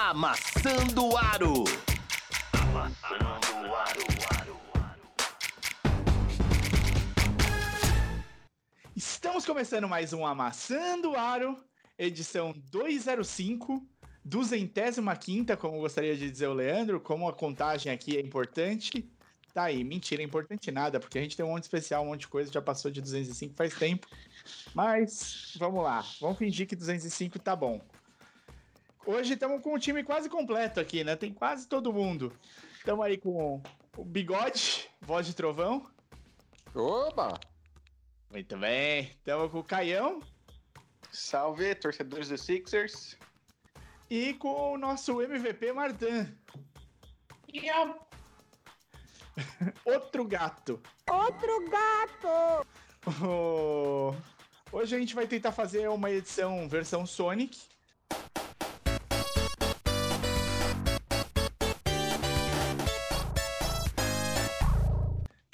Amassando Aro. Amassando Aro. Estamos começando mais um Amassando Aro, edição 205, duzentésima quinta, como gostaria de dizer o Leandro, como a contagem aqui é importante. Tá aí, mentira, é importante nada, porque a gente tem um monte especial, um monte de coisa, já passou de 205 faz tempo. Mas, vamos lá, vamos fingir que 205 tá bom. Hoje estamos com o time quase completo aqui, né? Tem quase todo mundo. Estamos aí com o Bigode, voz de trovão. Oba! Muito bem. Estamos com o Caião. Salve, torcedores do Sixers. E com o nosso MVP Martin. Yeah. Outro gato. Outro gato! Oh, Hoje a gente vai tentar fazer uma edição versão Sonic.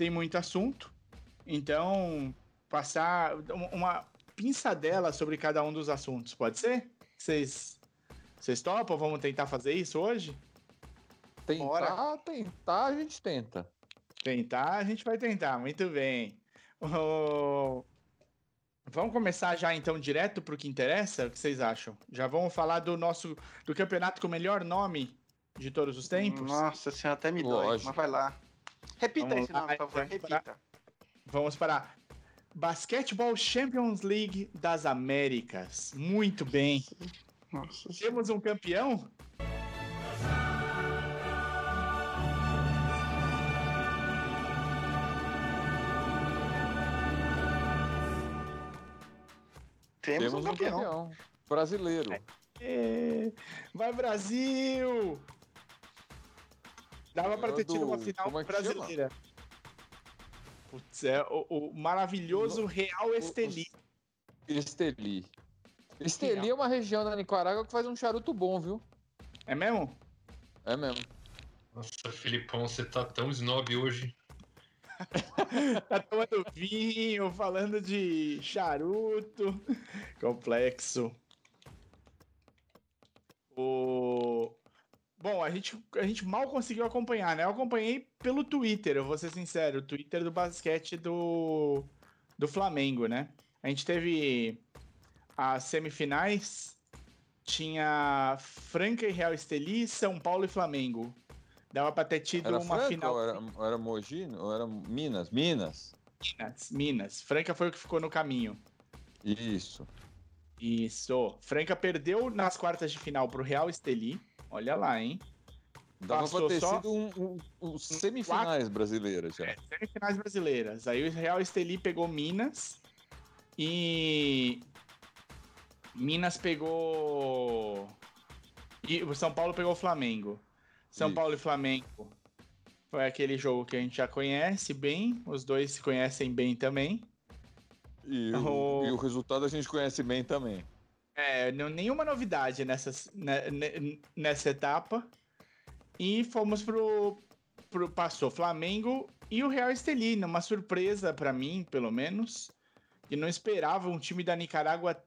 Tem muito assunto, então passar uma pinçadela sobre cada um dos assuntos, pode ser? Vocês vocês topam? Vamos tentar fazer isso hoje? Tentar, Bora. tentar, a gente tenta. Tentar, a gente vai tentar, muito bem. Oh, Vamos começar já então direto para o que interessa? O que vocês acham? Já vamos falar do nosso do campeonato com o melhor nome de todos os tempos? Nossa senhora, até me dói, Lógico. mas vai lá. Repita Vamos esse nome, por favor, então, repita. Vamos para Basketball Champions League das Américas. Muito bem. Nossa. Temos um campeão? Temos, um campeão. brasileiro. É, Vai Brasil! Dava para ter Do- tido uma final como é que brasileira. Putz, é o, o maravilhoso Real Esteli. Esteli. Esteli é uma região da Nicarágua que faz um charuto bom, viu? É mesmo? É mesmo. Nossa, Filipão, você tá tão snob hoje. Tá tomando vinho, falando de charuto. Complexo. O... Bom, a gente, a gente mal conseguiu acompanhar, né? Eu acompanhei pelo Twitter, eu vou ser sincero. O Twitter do basquete do, do Flamengo, né? A gente teve as semifinais. Tinha Franca e Real Esteli, São Paulo e Flamengo. Dava pra ter tido Era uma Franca final. ou era, ou era Mogi? Ou era Minas? Minas. Minas, Minas. Franca foi o que ficou no caminho. Isso. Isso. Franca perdeu nas quartas de final pro Real Esteli. Olha lá, hein? Dava Passou pra ter só- sido um, um- um semifinais brasileiras já. É, semifinais brasileiras. Aí o Real Esteli pegou Minas e Minas pegou e o São Paulo pegou o Flamengo. São Isso. Paulo e Flamengo foi aquele jogo que a gente já conhece bem, os dois se conhecem bem também. E, o, O- e o resultado a gente conhece bem também. É, não, nenhuma novidade nessas, ne- ne- nessa etapa. E fomos pro, pro. Passou Flamengo e o Real Esteli, uma surpresa pra mim, pelo menos. E não esperava um time da Nicarágua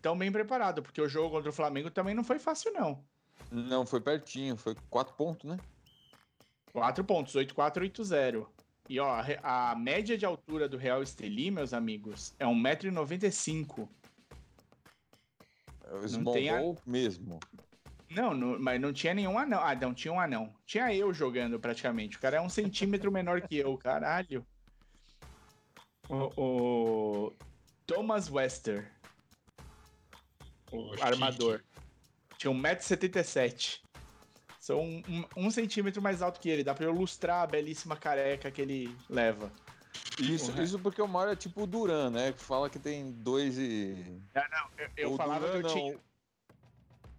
tão bem preparado, porque o jogo contra o Flamengo também não foi fácil, não. Não, foi pertinho, foi quatro pontos, né? 4 pontos, 8-4, 8-0. E ó, a média de altura do Real Esteli, meus amigos, é 1,95m. É o Small tem a- mesmo. Não, não- mas não tinha nenhum anão. Ah, não, tinha um anão. Tinha eu jogando praticamente. O cara é um centímetro menor que eu, caralho. O, o Thomas Wester, o armador, tinha 1,77m. Sou um, um, um centímetro mais alto que ele. Dá pra eu lustrar a belíssima careca que ele leva. Isso, isso porque o Mario é tipo o Duran, né? Que fala que tem dois e. Eu, eu O falava que Duran eu não. tinha.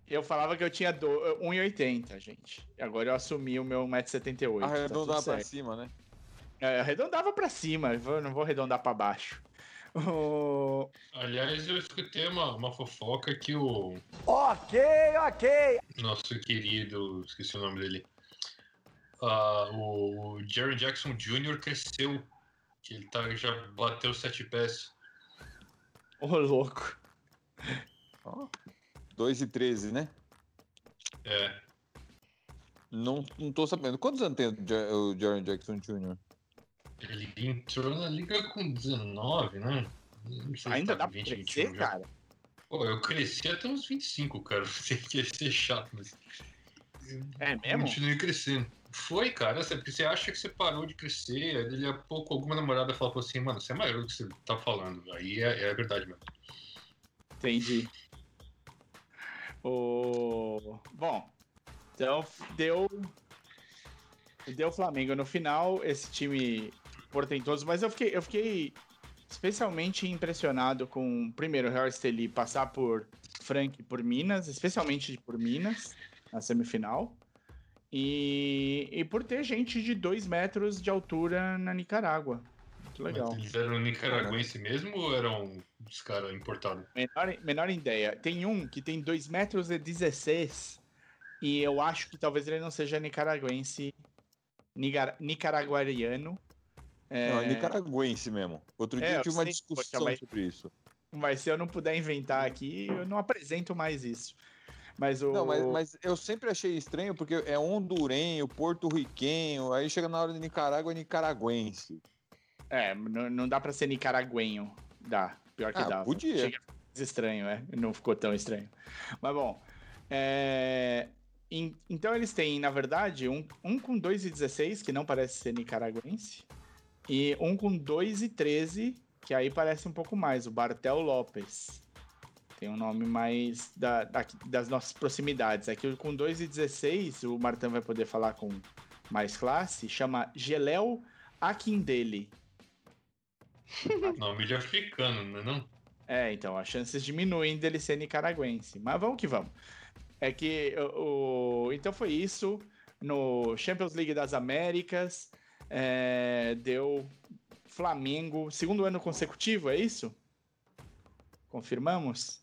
Eu falava que eu tinha do- 1,80, gente. Agora eu assumi o meu 1,78m. Arredondar pra cima, né? É, arredondava pra cima, eu não vou arredondar pra baixo. O- Aliás, eu escutei uma, uma fofoca que o Ok, ok. nosso querido, esqueci o nome dele, ah, o Jerry Jackson Jr. cresceu, que ele tá, já bateu sete pés. Ô, louco. 2 e 13, né? É. Não, não tô sabendo. Quantos anos tem o Jaron Jackson Jr.? Ele entrou na liga com 19, né? Ainda tá dá pra crescer, cara? Pô, eu cresci até uns 25, cara. Você quer ser chato, mas. É mesmo? Continuei crescendo. Foi, cara, porque você acha que você parou de crescer, aí dali a pouco alguma namorada falou assim, mano, você é maior do que você tá falando. Aí é, é verdade mesmo. Entendi. O... Bom, então deu. Deu Flamengo no final, esse time portentoso, mas eu fiquei, eu fiquei especialmente impressionado com, primeiro, o Real Esteli passar por Frank por Minas, especialmente por Minas, na semifinal. E, e por ter gente de 2 metros de altura na Nicarágua. Muito legal. Mas eles eram nicaragüense mesmo ou eram os caras importados? Menor, menor ideia. Tem um que tem 2 metros e 16 e eu acho que talvez ele não seja nicaragüense, nicar, nicaraguariano. É... Não, é nicaragüense mesmo. Outro dia é, eu tive uma discussão mas... sobre isso. Mas se eu não puder inventar aqui, eu não apresento mais isso. Mas o... Não, mas, mas, eu sempre achei estranho porque é hondurenho, porto-riquenho, aí chega na hora de Nicarágua, é nicaragüense. É, não, não dá pra ser nicaragüenho. Dá, pior que ah, dá. podia. Chega estranho, é. Não ficou tão estranho. Mas bom, é... Então eles têm, na verdade, um, um com 2,16, que não parece ser nicaragüense, e um com 2,13, que aí parece um pouco mais, o Bartel Lopes. Tem um nome mais da, da, das nossas proximidades. Aqui com 2,16, o Martin vai poder falar com mais classe, chama Geléu Akindele. Nome de africano, não é não? É, então, as chances diminuem dele ser nicaragüense. Mas vamos que vamos. É que o, o então foi isso no Champions League das Américas. É, deu Flamengo, segundo ano consecutivo, é isso? Confirmamos?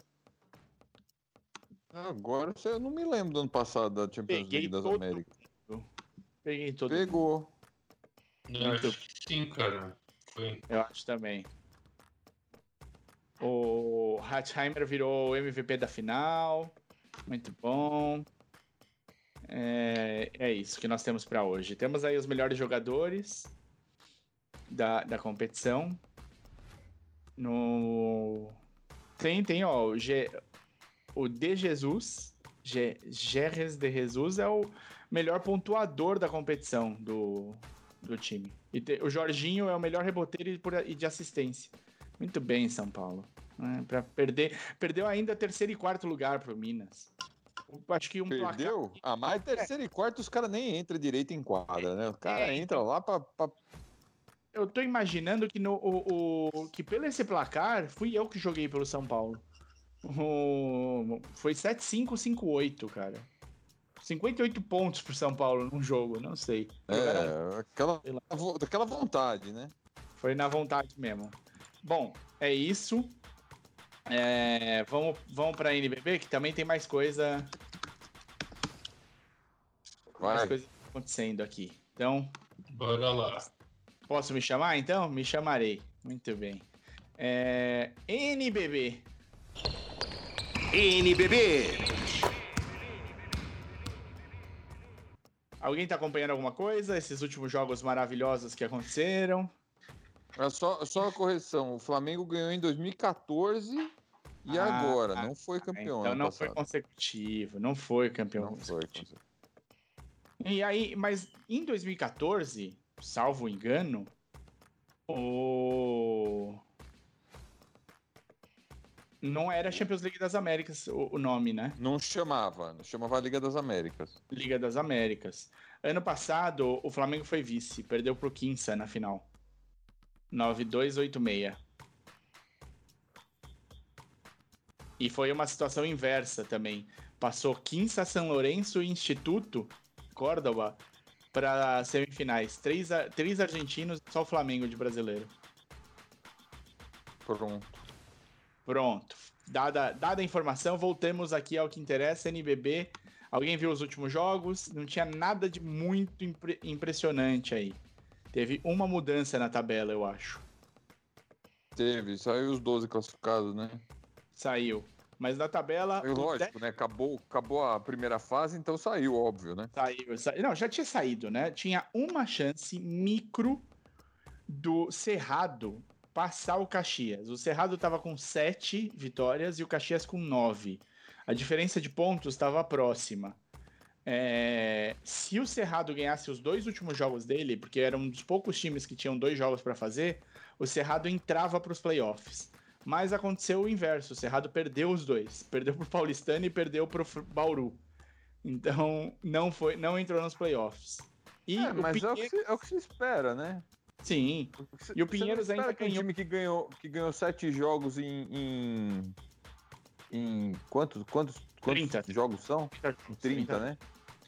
Agora eu não me lembro do ano passado da Champions Peguei League das Américas. Mundo. Peguei todo Pegou. Eu acho que sim, cara. Foi. Eu acho também. O Hatzheimer virou MVP da final. Muito bom. É, é isso que nós temos para hoje. Temos aí os melhores jogadores da, da competição. No... Tem, tem, ó, o, G, o De Jesus, G, Gerres de Jesus é o melhor pontuador da competição do, do time. E te, o Jorginho é o melhor reboteiro e, por, e de assistência. Muito bem, São Paulo. Né? Para perder, perdeu ainda terceiro e quarto lugar pro Minas. Acho que um Perdeu? Placar... Ah, mas terceiro é. e quarto os caras nem entram direito em quadra, né? O cara é, entra lá pra, pra, Eu tô imaginando que, no, o, o, que pelo esse placar, fui eu que joguei pelo São Paulo. O, foi 7-5, 5-8, cara. 58 pontos pro São Paulo num jogo, não sei. É, aquela, aquela vontade, né? Foi na vontade mesmo. Bom, é isso. É, vamos vamos para a NBB, que também tem mais coisa. Vai. Mais coisa acontecendo aqui. Então. Bora lá. Posso me chamar então? Me chamarei. Muito bem. É, NBB. NBB. Alguém está acompanhando alguma coisa? Esses últimos jogos maravilhosos que aconteceram? É só, só uma correção. O Flamengo ganhou em 2014 e ah, agora. Não foi campeão. Então não passado. foi consecutivo. Não foi campeão. Não foi consecutivo. E aí, mas em 2014, salvo engano, o. Não era Champions League das Américas o, o nome, né? Não chamava. Não chamava Liga das Américas. Liga das Américas. Ano passado, o Flamengo foi vice. Perdeu pro Quinça na final. 9286. E foi uma situação inversa também. Passou Quinça, São Lourenço e Instituto Córdoba para semifinais. Três, três argentinos, só o Flamengo de brasileiro. Pronto. Pronto. Dada, dada a informação, voltemos aqui ao que interessa, NBB. Alguém viu os últimos jogos? Não tinha nada de muito impre impressionante aí. Teve uma mudança na tabela, eu acho. Teve, saiu os 12 classificados, né? Saiu. Mas na tabela. Lógico, né? Acabou, acabou a primeira fase, então saiu, óbvio, né? Saiu, saiu. Não, já tinha saído, né? Tinha uma chance micro do Cerrado passar o Caxias. O Cerrado estava com sete vitórias e o Caxias com nove. A diferença de pontos estava próxima. É... Se o Cerrado ganhasse os dois últimos jogos dele, porque era um dos poucos times que tinham dois jogos para fazer, o Cerrado entrava para os playoffs. Mas aconteceu o inverso. O Cerrado perdeu os dois. Perdeu pro Paulistano e perdeu pro Bauru. Então, não foi, não entrou nos playoffs. E é, mas é, o se, é, o que se, espera, né? Sim. e o Pinheiros ainda que ganhou. um time que ganhou, que ganhou sete jogos em. em, em quantos, quantos, quantos 30. jogos são? 30, 30 né?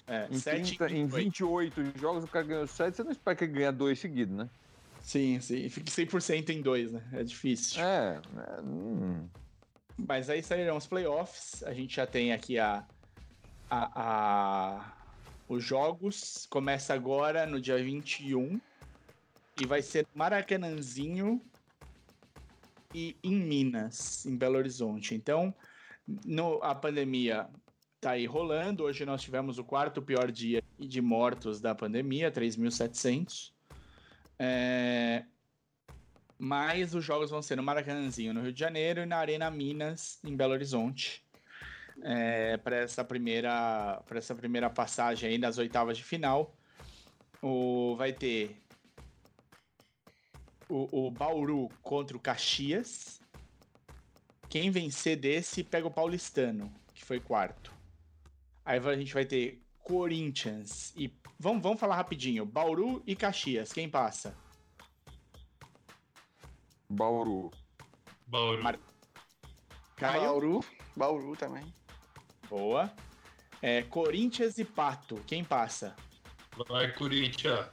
É, em, 7, 30, em 28 jogos o cara ganhou 7, você não espera que ele ganhe dois seguidos, né? Sim, sim. Fique 100% em dois, né? É difícil. É. é hum. Mas aí sairão os playoffs. A gente já tem aqui a, a, a, os jogos. Começa agora no dia 21. E vai ser Maracanãzinho e em Minas, em Belo Horizonte. Então, no, a pandemia tá aí rolando. Hoje nós tivemos o quarto pior dia de mortos da pandemia, 3.700. É... Mas os jogos vão ser no Maracanãzinho, no Rio de Janeiro, e na Arena Minas, em Belo Horizonte. É, para essa primeira para essa primeira passagem aí nas oitavas de final o vai ter o, o Bauru contra o Caxias quem vencer desse pega o Paulistano que foi quarto aí a gente vai ter Corinthians e Vamos, vamos falar rapidinho. Bauru e Caxias, quem passa? Bauru. Bauru. Mar... Caio? Bauru. Bauru também. Boa. É, Corinthians e Pato, quem passa? Vai, Corinthians.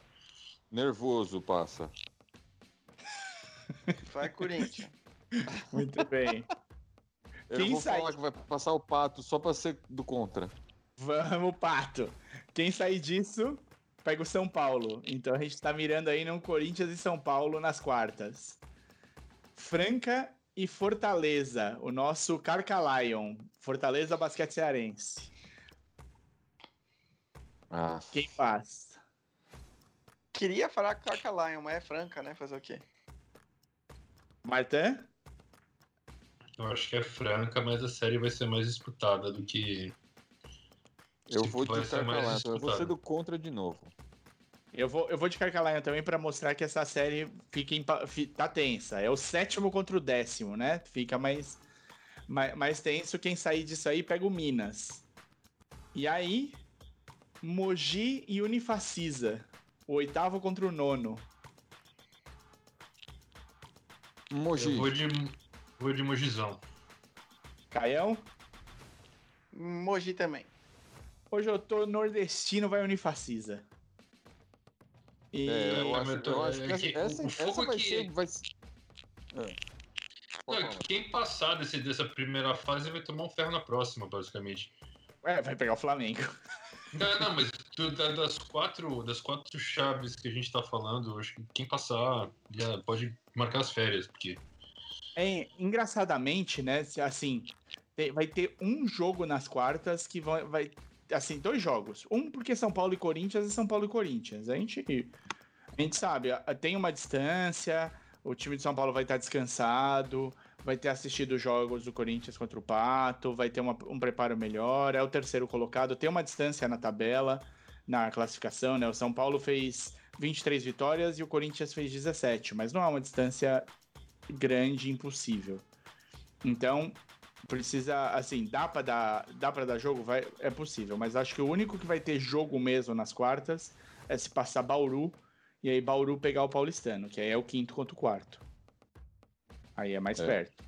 Nervoso passa. Vai, Corinthians. Muito bem. Eu quem vou sai... falar que vai passar o Pato só para ser do contra. Vamos, Pato. Quem sair disso, pega o São Paulo. Então a gente tá mirando aí no Corinthians e São Paulo nas quartas. Franca e Fortaleza, o nosso Carcalion. Fortaleza Basquete Cearense. Ah. Quem faz? Queria falar Carcalion, mas é Franca, né? Fazer o quê? Martin? Eu acho que é Franca, mas a série vai ser mais disputada do que eu vou de Carcalaia, eu vou ser do contra de novo. Eu vou, eu vou de Carcalaia também para mostrar que essa série fica em, tá tensa. É o sétimo contra o décimo, né? Fica mais, mais, mais tenso. Quem sair disso aí pega o Minas. E aí, Mogi e Unifacisa. O oitavo contra o nono. Mogi. Eu vou de, vou de Mogizão. Caião? Mogi também. Hoje eu tô nordestino, vai unifacisa. E... É, eu acho, eu acho que essa, essa, essa vai, que... ser, vai ser. É. Não, quem passar desse, dessa primeira fase vai tomar um ferro na próxima, basicamente. É, vai pegar o Flamengo. Não, não, mas das quatro, das quatro chaves que a gente tá falando, acho que quem passar já pode marcar as férias, porque. É, engraçadamente, né? Assim, vai ter um jogo nas quartas que vai, vai assim, dois jogos. Um porque São Paulo e Corinthians e São Paulo e Corinthians. A gente, a gente sabe, tem uma distância, o time de São Paulo vai estar descansado, vai ter assistido os jogos do Corinthians contra o Pato, vai ter uma, um preparo melhor, é o terceiro colocado, tem uma distância na tabela, na classificação, né? O São Paulo fez 23 vitórias e o Corinthians fez 17, mas não é uma distância grande, impossível. Então, precisa, assim, dá para dar, dá para dar jogo, vai, é possível, mas acho que o único que vai ter jogo mesmo nas quartas é se passar Bauru e aí Bauru pegar o Paulistano, que aí é o quinto contra o quarto. Aí é mais é. perto.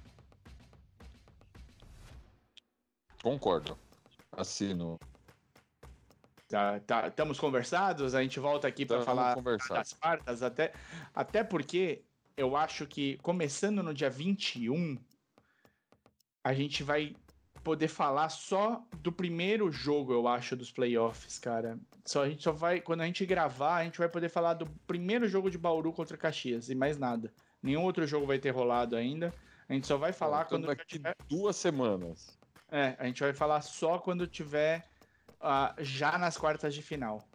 Concordo. Assino. Tá, tá, estamos conversados, a gente volta aqui para falar das quartas, até, até porque eu acho que começando no dia 21, a gente vai poder falar só do primeiro jogo, eu acho, dos playoffs, cara. Só a gente só vai, quando a gente gravar, a gente vai poder falar do primeiro jogo de Bauru contra Caxias e mais nada. Nenhum outro jogo vai ter rolado ainda. A gente só vai falar quando daqui tiver... duas semanas. É, a gente vai falar só quando tiver uh, já nas quartas de final.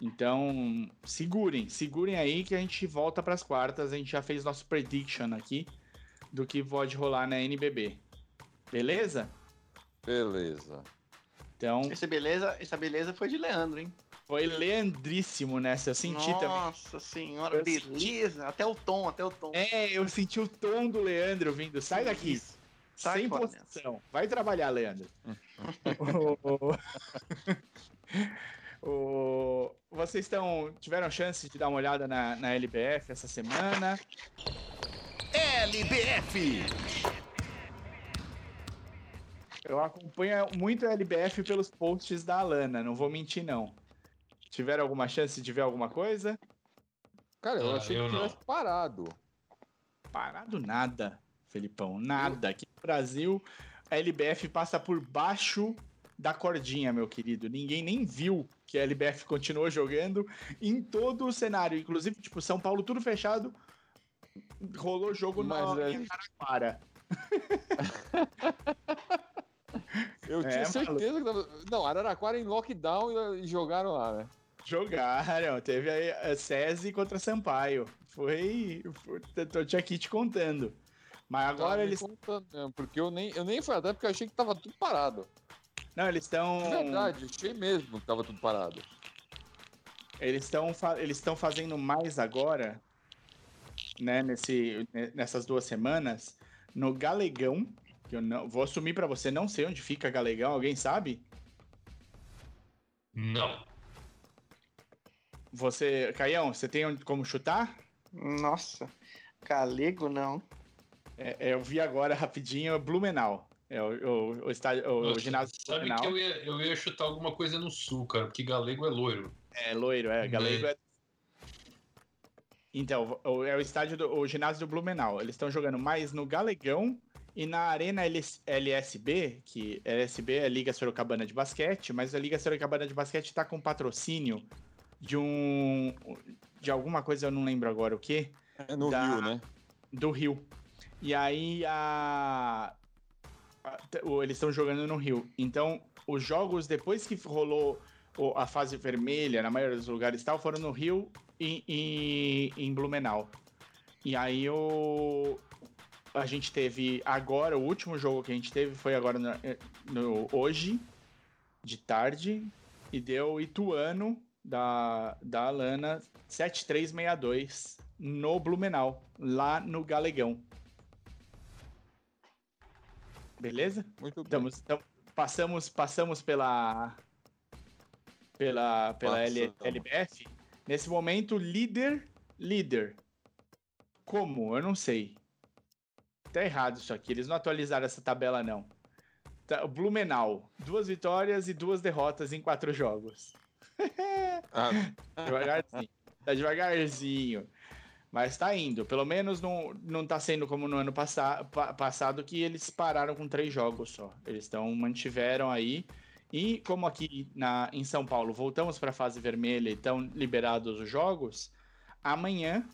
Então, segurem, segurem aí que a gente volta para as quartas. A gente já fez nosso prediction aqui do que pode rolar na NBB. Beleza? Beleza. Então, Essa beleza, essa beleza foi de Leandro, hein? foi leandríssimo nessa. Eu senti Nossa também. Nossa senhora, Eu senti- beleza. Até o tom, até o tom. É, eu senti o tom do Leandro vindo. Sai daqui. Isso. Sai Sem posição. Vai trabalhar, Leandro. O- o- Vocês estão tiveram chance de dar uma olhada na, na LBF essa semana? LBF. Eu acompanho muito a LBF pelos posts da Alana, não vou mentir não. Tiveram alguma chance de ver alguma coisa? Cara, eu Ah, achei eu que não. tivesse parado. Parado nada, Felipão, nada. Aqui no Brasil, a LBF passa por baixo da cordinha, meu querido. Ninguém nem viu que a LBF continuou jogando em todo o cenário, inclusive, tipo, São Paulo tudo fechado. Rolou jogo Mas na é- em Araraquara. Eu É, tinha certeza que tava... Não, Araraquara em lockdown e- jogaram lá, né? Jogaram, teve aí a SESI contra Sampaio. Foi. foi tô te aqui te contando. Mas Tava agora me eles. contando porque eu nem, eu nem fui até porque eu achei que tava tudo parado. Não, eles estão. De verdade, achei mesmo que tava tudo parado. Eles estão eles estão fazendo mais agora, né, nesse, ne- nessas duas semanas, no Galegão, que eu não vou assumir pra você, não sei onde fica Galegão, alguém sabe? Não. Você, Caião, você tem como chutar? Nossa, galego não. É, é, eu vi agora rapidinho Blumenau. É o, o, o, estádio, o, Nossa, ginásio sabe Blumenau. que eu ia, eu ia chutar alguma coisa no sul, cara, porque galego é loiro. É loiro, é. Galego é. Então, o- é o estádio do o ginásio do Blumenau. Eles estão jogando mais no Galegão e na Arena LS LSB, que LSB é Liga Sorocabana de Basquete, mas a Liga Sorocabana de Basquete está com patrocínio de um. de alguma coisa, eu não lembro agora o que, É no Da- Rio, né? do Rio. E aí a. eles estão jogando no Rio. Então, os jogos, depois que rolou a fase vermelha, na maioria dos lugares tal, foram no Rio e, e em Blumenau. E aí o. A gente teve agora, o último jogo que a gente teve foi agora no, no- hoje, de tarde, e deu Ituano da, da Alana 7362 no Blumenau, lá no Galegão. Beleza? Muito bem. Então, passamos, passamos pela pela pela L-. LBF. Nesse momento, líder, líder. Como? Eu não sei. Tá errado isso aqui. Eles não atualizaram essa tabela não. Tá, Blumenau, duas vitórias e duas derrotas em quatro jogos. Ah, Devagarzinho. tá devagarzinho. Mas tá indo. Pelo menos não, não tá sendo como no ano passa, pa- passado, que eles pararam com três jogos só. Eles estão mantiveram aí. E como aqui na, em São Paulo voltamos para a fase vermelha e estão liberados os jogos, amanhã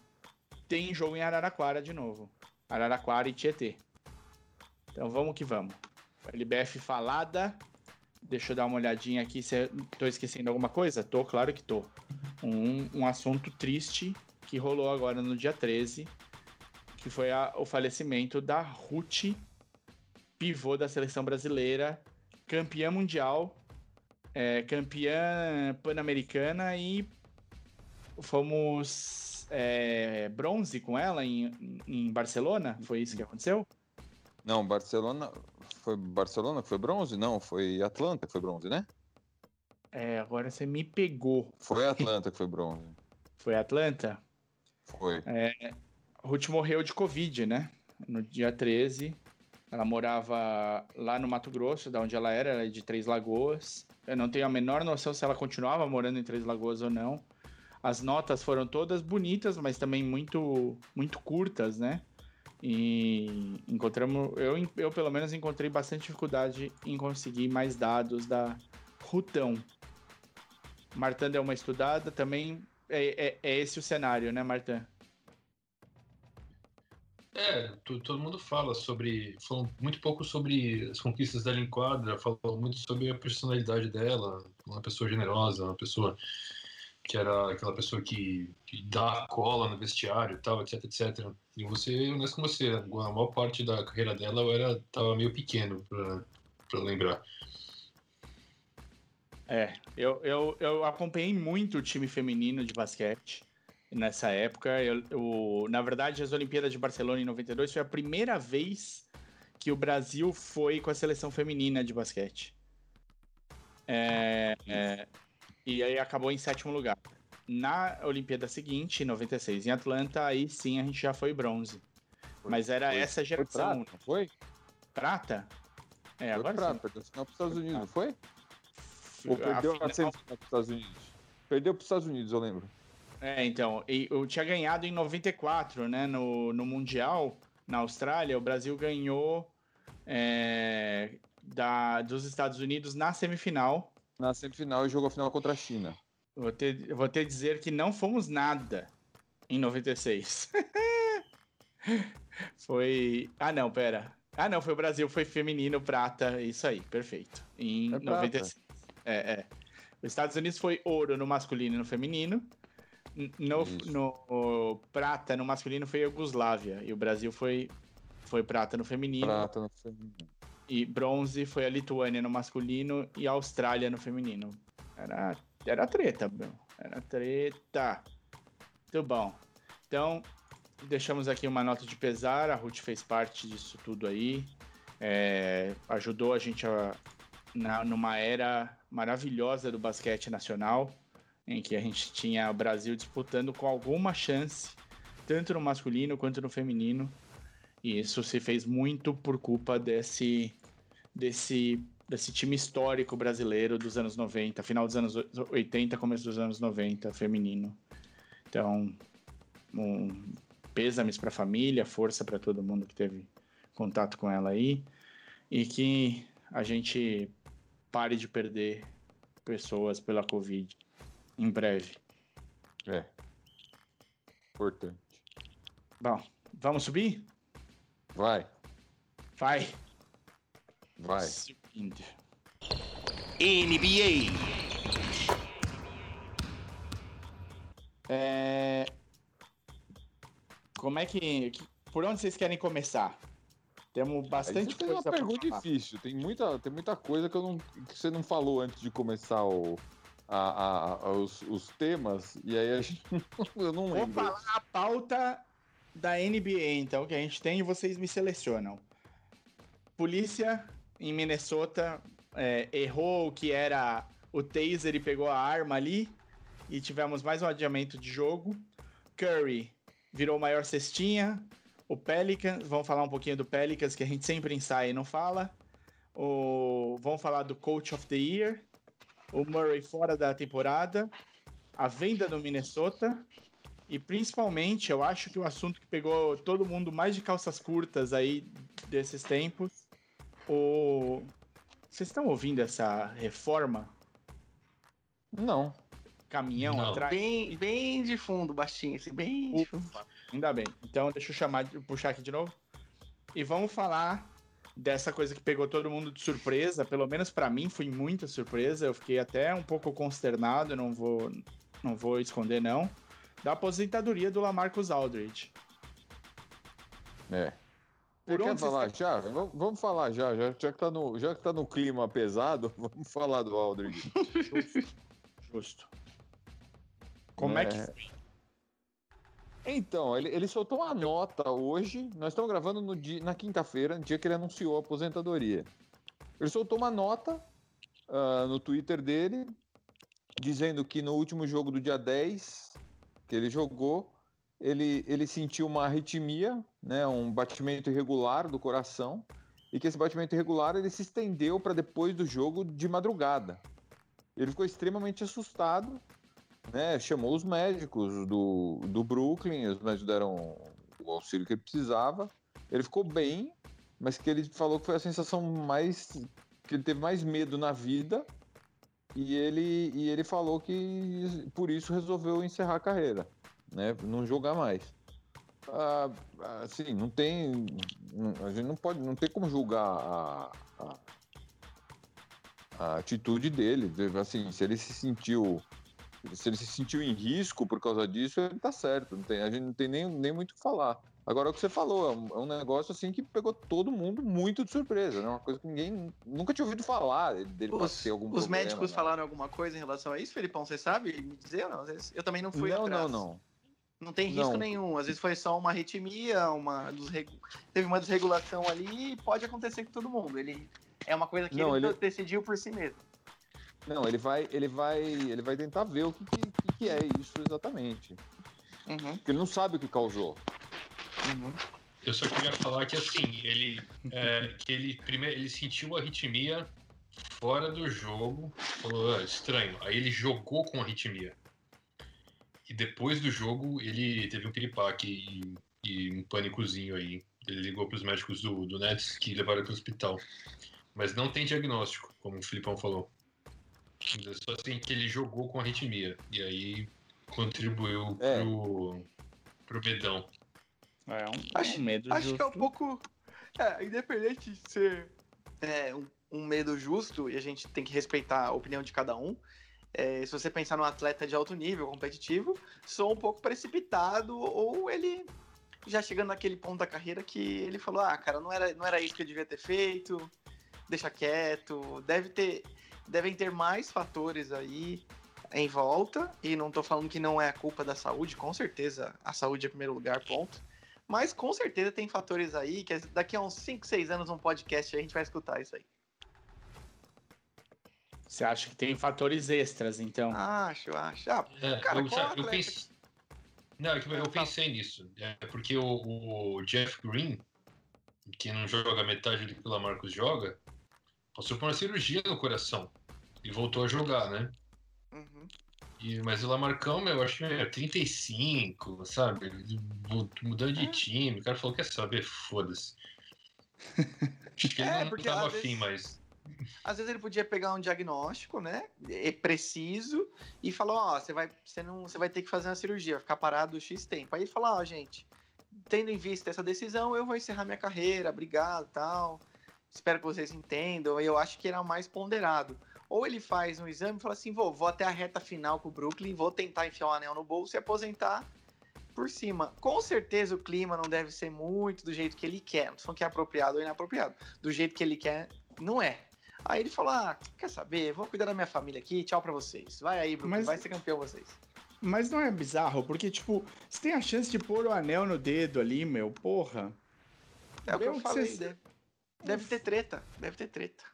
tem jogo em Araraquara de novo. Araraquara e Tietê. Então vamos que vamos. LBF falada. Deixa eu dar uma olhadinha aqui se tô esquecendo alguma coisa. Tô, claro que tô. Um, um assunto triste que rolou agora no dia 13, que foi a- o falecimento da Ruth, pivô da seleção brasileira, campeã mundial, é, campeã pan-americana e fomos é, bronze com ela em, em Barcelona. Foi isso que aconteceu? não, Barcelona. Foi Barcelona que foi bronze? Não, foi Atlanta que foi bronze, né? É, agora você me pegou. Foi Atlanta que foi bronze. Foi Atlanta? Foi. Ruth morreu de Covid, né? No dia 13. Ela morava lá no Mato Grosso, da onde ela era, ela é de Três Lagoas. Eu não tenho a menor noção se ela continuava morando em Três Lagoas ou não. As notas foram todas bonitas, mas também muito, muito curtas, né? E encontramos. Eu, eu, pelo menos, encontrei bastante dificuldade em conseguir mais dados da Rutão. Martã deu uma estudada também. É, é- é esse o cenário, né, Martã? É, todo mundo fala sobre. Falou muito pouco sobre as conquistas dela em quadra, falou muito sobre a personalidade dela, uma pessoa generosa, uma pessoa que era aquela pessoa que, que dá cola no vestiário e tal, etc, etc. E você, honesto com você, a maior parte da carreira dela eu era, tava meio pequeno para lembrar. É, eu, eu, eu acompanhei muito o time feminino de basquete nessa época. Eu, eu, na verdade, as Olimpíadas de Barcelona em 92 foi a primeira vez que o Brasil foi com a seleção feminina de basquete. É, é, e aí acabou em sétimo lugar. Na Olimpíada seguinte, em 96, em Atlanta, aí sim a gente já foi bronze. Foi, Mas era foi, essa geração. Foi prata, foi? Prata? É, foi agora prata, sim. Final para os Estados Unidos, não foi? Ou perdeu a, final... para os Estados Unidos? Perdeu para os Estados Unidos, eu lembro. É, então, eu tinha ganhado em 94, né, no, no Mundial, na Austrália, o Brasil ganhou é, da, dos Estados Unidos na semifinal. Na semifinal e jogou a final contra a China. Vou ter, vou ter dizer que não fomos nada em 96. foi. Ah, não, pera. Ah, não, foi o Brasil, foi feminino, prata, isso aí, perfeito. Em é 96. É, é. Os Estados Unidos foi ouro no masculino e no feminino. No, no, prata, no masculino, foi a Iugoslávia. E o Brasil foi, foi prata no feminino. Prata no feminino. E bronze foi a Lituânia no masculino e a Austrália no feminino. Era, era treta, meu. Era treta. Muito bom. Então, deixamos aqui uma nota de pesar. A Ruth fez parte disso tudo aí. É, ajudou a gente a, na, numa era maravilhosa do basquete nacional em que a gente tinha o Brasil disputando com alguma chance, tanto no masculino quanto no feminino. E isso se fez muito por culpa desse, desse, desse time histórico brasileiro dos anos 90, final dos anos 80, começo dos anos 90, feminino. Então, um, pêsames para a família, força para todo mundo que teve contato com ela aí. E que a gente pare de perder pessoas pela Covid em breve. É. Importante. Bom, vamos subir? Vai. Vai. Vai. Subindo. NBA. É... Como é que, Por onde vocês querem começar? Temos bastante coisa. Tem uma pergunta difícil. Tem muita, tem muita coisa que, eu não, que você não falou antes de começar o, a, a, a, os, os, temas, e aí a gente. eu não lembro. Vou falar a pauta da NBA, então, que a gente tem e vocês me selecionam. Polícia em Minnesota é, errou o que era o taser e pegou a arma ali. E tivemos mais um adiamento de jogo. Curry virou maior cestinha. O Pelicans, vamos falar um pouquinho do Pelicans, que a gente sempre ensaia e não fala. O, vamos falar do Coach of the Year, o Murray fora da temporada, a venda do Minnesota e principalmente, eu acho que o assunto que pegou todo mundo mais de calças curtas aí desses tempos, o vocês estão ouvindo essa reforma? Não. Caminhão Não. atrás? Bem, bem de fundo, baixinho, assim, bem de fundo. Ainda bem. Então, deixa eu chamar, puxar aqui de novo. E vamos falar dessa coisa que pegou todo mundo de surpresa, pelo menos para mim foi muita surpresa. Eu fiquei até um pouco consternado, não vou, não vou esconder não, da aposentadoria do Lamarcus Aldridge. É. Por Quer falar já? Vamos falar já, já, já, que tá no, já que tá no clima pesado, vamos falar do Aldridge. Justo. Como é, é que foi? Então, ele, ele soltou uma nota hoje. Nós estamos gravando no dia, na quinta-feira, no dia que ele anunciou a aposentadoria. Ele soltou uma nota uh, no Twitter dele, dizendo que no último jogo do dia 10 que ele jogou, ele, ele sentiu uma arritmia, né, um batimento irregular do coração, e que esse batimento irregular ele se estendeu para depois do jogo de madrugada. Ele ficou extremamente assustado né, chamou os médicos do, do Brooklyn, os médicos deram o auxílio que ele precisava. Ele ficou bem, mas que ele falou que foi a sensação mais. que ele teve mais medo na vida. E ele, e ele falou que por isso resolveu encerrar a carreira, né? Não jogar mais. Ah, assim, não tem. A gente não pode. Não tem como julgar a, a, a atitude dele. Assim, se ele se sentiu. Se ele se sentiu em risco por causa disso, ele tá certo. Não tem, a gente não tem nem, nem muito o que falar. Agora, o que você falou, é um, é negócio assim que pegou todo mundo muito de surpresa, né? Uma coisa que ninguém nunca tinha ouvido falar dele os, ter algum Os problema, médicos né? falaram alguma coisa em relação a isso, Felipão? Você sabe me dizer ou não? Eu também não fui Não, atrás. não, não. Não tem risco não. nenhum. Às vezes foi só uma arritmia, uma teve uma desregulação ali e pode acontecer com todo mundo. Ele é uma coisa que não, ele, ele, decidiu por si mesmo. Não, ele vai, ele vai, ele vai tentar ver o que, que, que é isso exatamente. Uhum. Porque ele não sabe o que causou. Uhum. Eu só queria falar que assim, ele, é, que ele primeiro ele sentiu a arritmia fora do jogo, falou ah, estranho. Aí ele jogou com a arritmia. E depois do jogo ele teve um piripaque e, e um pânicozinho aí. Ele ligou para os médicos do, do Nets que levaram para o hospital. Mas não tem diagnóstico, como o Filipão falou. É só assim que ele jogou com arritmia. E aí contribuiu é. pro, pro medão. É um, acho, um medo acho justo. que é um pouco. É, independente de ser é, um, um, medo justo, e a gente tem que respeitar a opinião de cada um. É, se você pensar num atleta de alto nível, competitivo, sou um pouco precipitado, ou ele já chegando naquele ponto da carreira que ele falou: ah, cara, não era, não era isso que eu devia ter feito, deixa quieto. Deve ter, devem ter mais fatores aí em volta, e não tô falando que não é a culpa da saúde, com certeza a saúde é primeiro lugar, ponto. Mas com certeza tem fatores aí que daqui a uns 5, 6 anos um podcast a gente vai escutar isso aí. Você acha que tem fatores extras, então? Acho, acho. Ah, é, cara, eu, sabe, eu pense... Não, é eu, eu pensei nisso. É porque o, o, Jeff Green, que não joga metade do que o Lamarcus joga, passou por uma cirurgia no coração e voltou a jogar, né? Uhum. E, mas o Lamarcão, meu, eu acho que é 35, sabe? Mudando de time. O cara falou: quer saber? Foda-se. Acho que ele é, não tava afim, mas. Às vezes ele podia pegar um diagnóstico, né? É preciso, e falar, ó, você vai, você não, você vai ter que fazer uma cirurgia, vai ficar parado X tempo. Aí ele fala, ó, gente, tendo em vista essa decisão, eu vou encerrar minha carreira, obrigado, tal. Espero que vocês entendam. Eu acho que era mais ponderado. Ou ele faz um exame e fala assim: vou, vou até a reta final com o Brooklyn, vou tentar enfiar o um anel no bolso e aposentar por cima. Com certeza o clima não deve ser muito do jeito que ele quer. Não são que é apropriado ou inapropriado. Do jeito que ele quer, não é. Aí ele falou: ah, quer saber? Vou cuidar da minha família aqui, tchau pra vocês. Vai aí, Brooklyn, Mas... vai ser campeão vocês. Mas não é bizarro, porque, tipo, você tem a chance de pôr o anel no dedo ali, meu, porra. É o que eu falei, você... deve, deve ter treta, deve ter treta.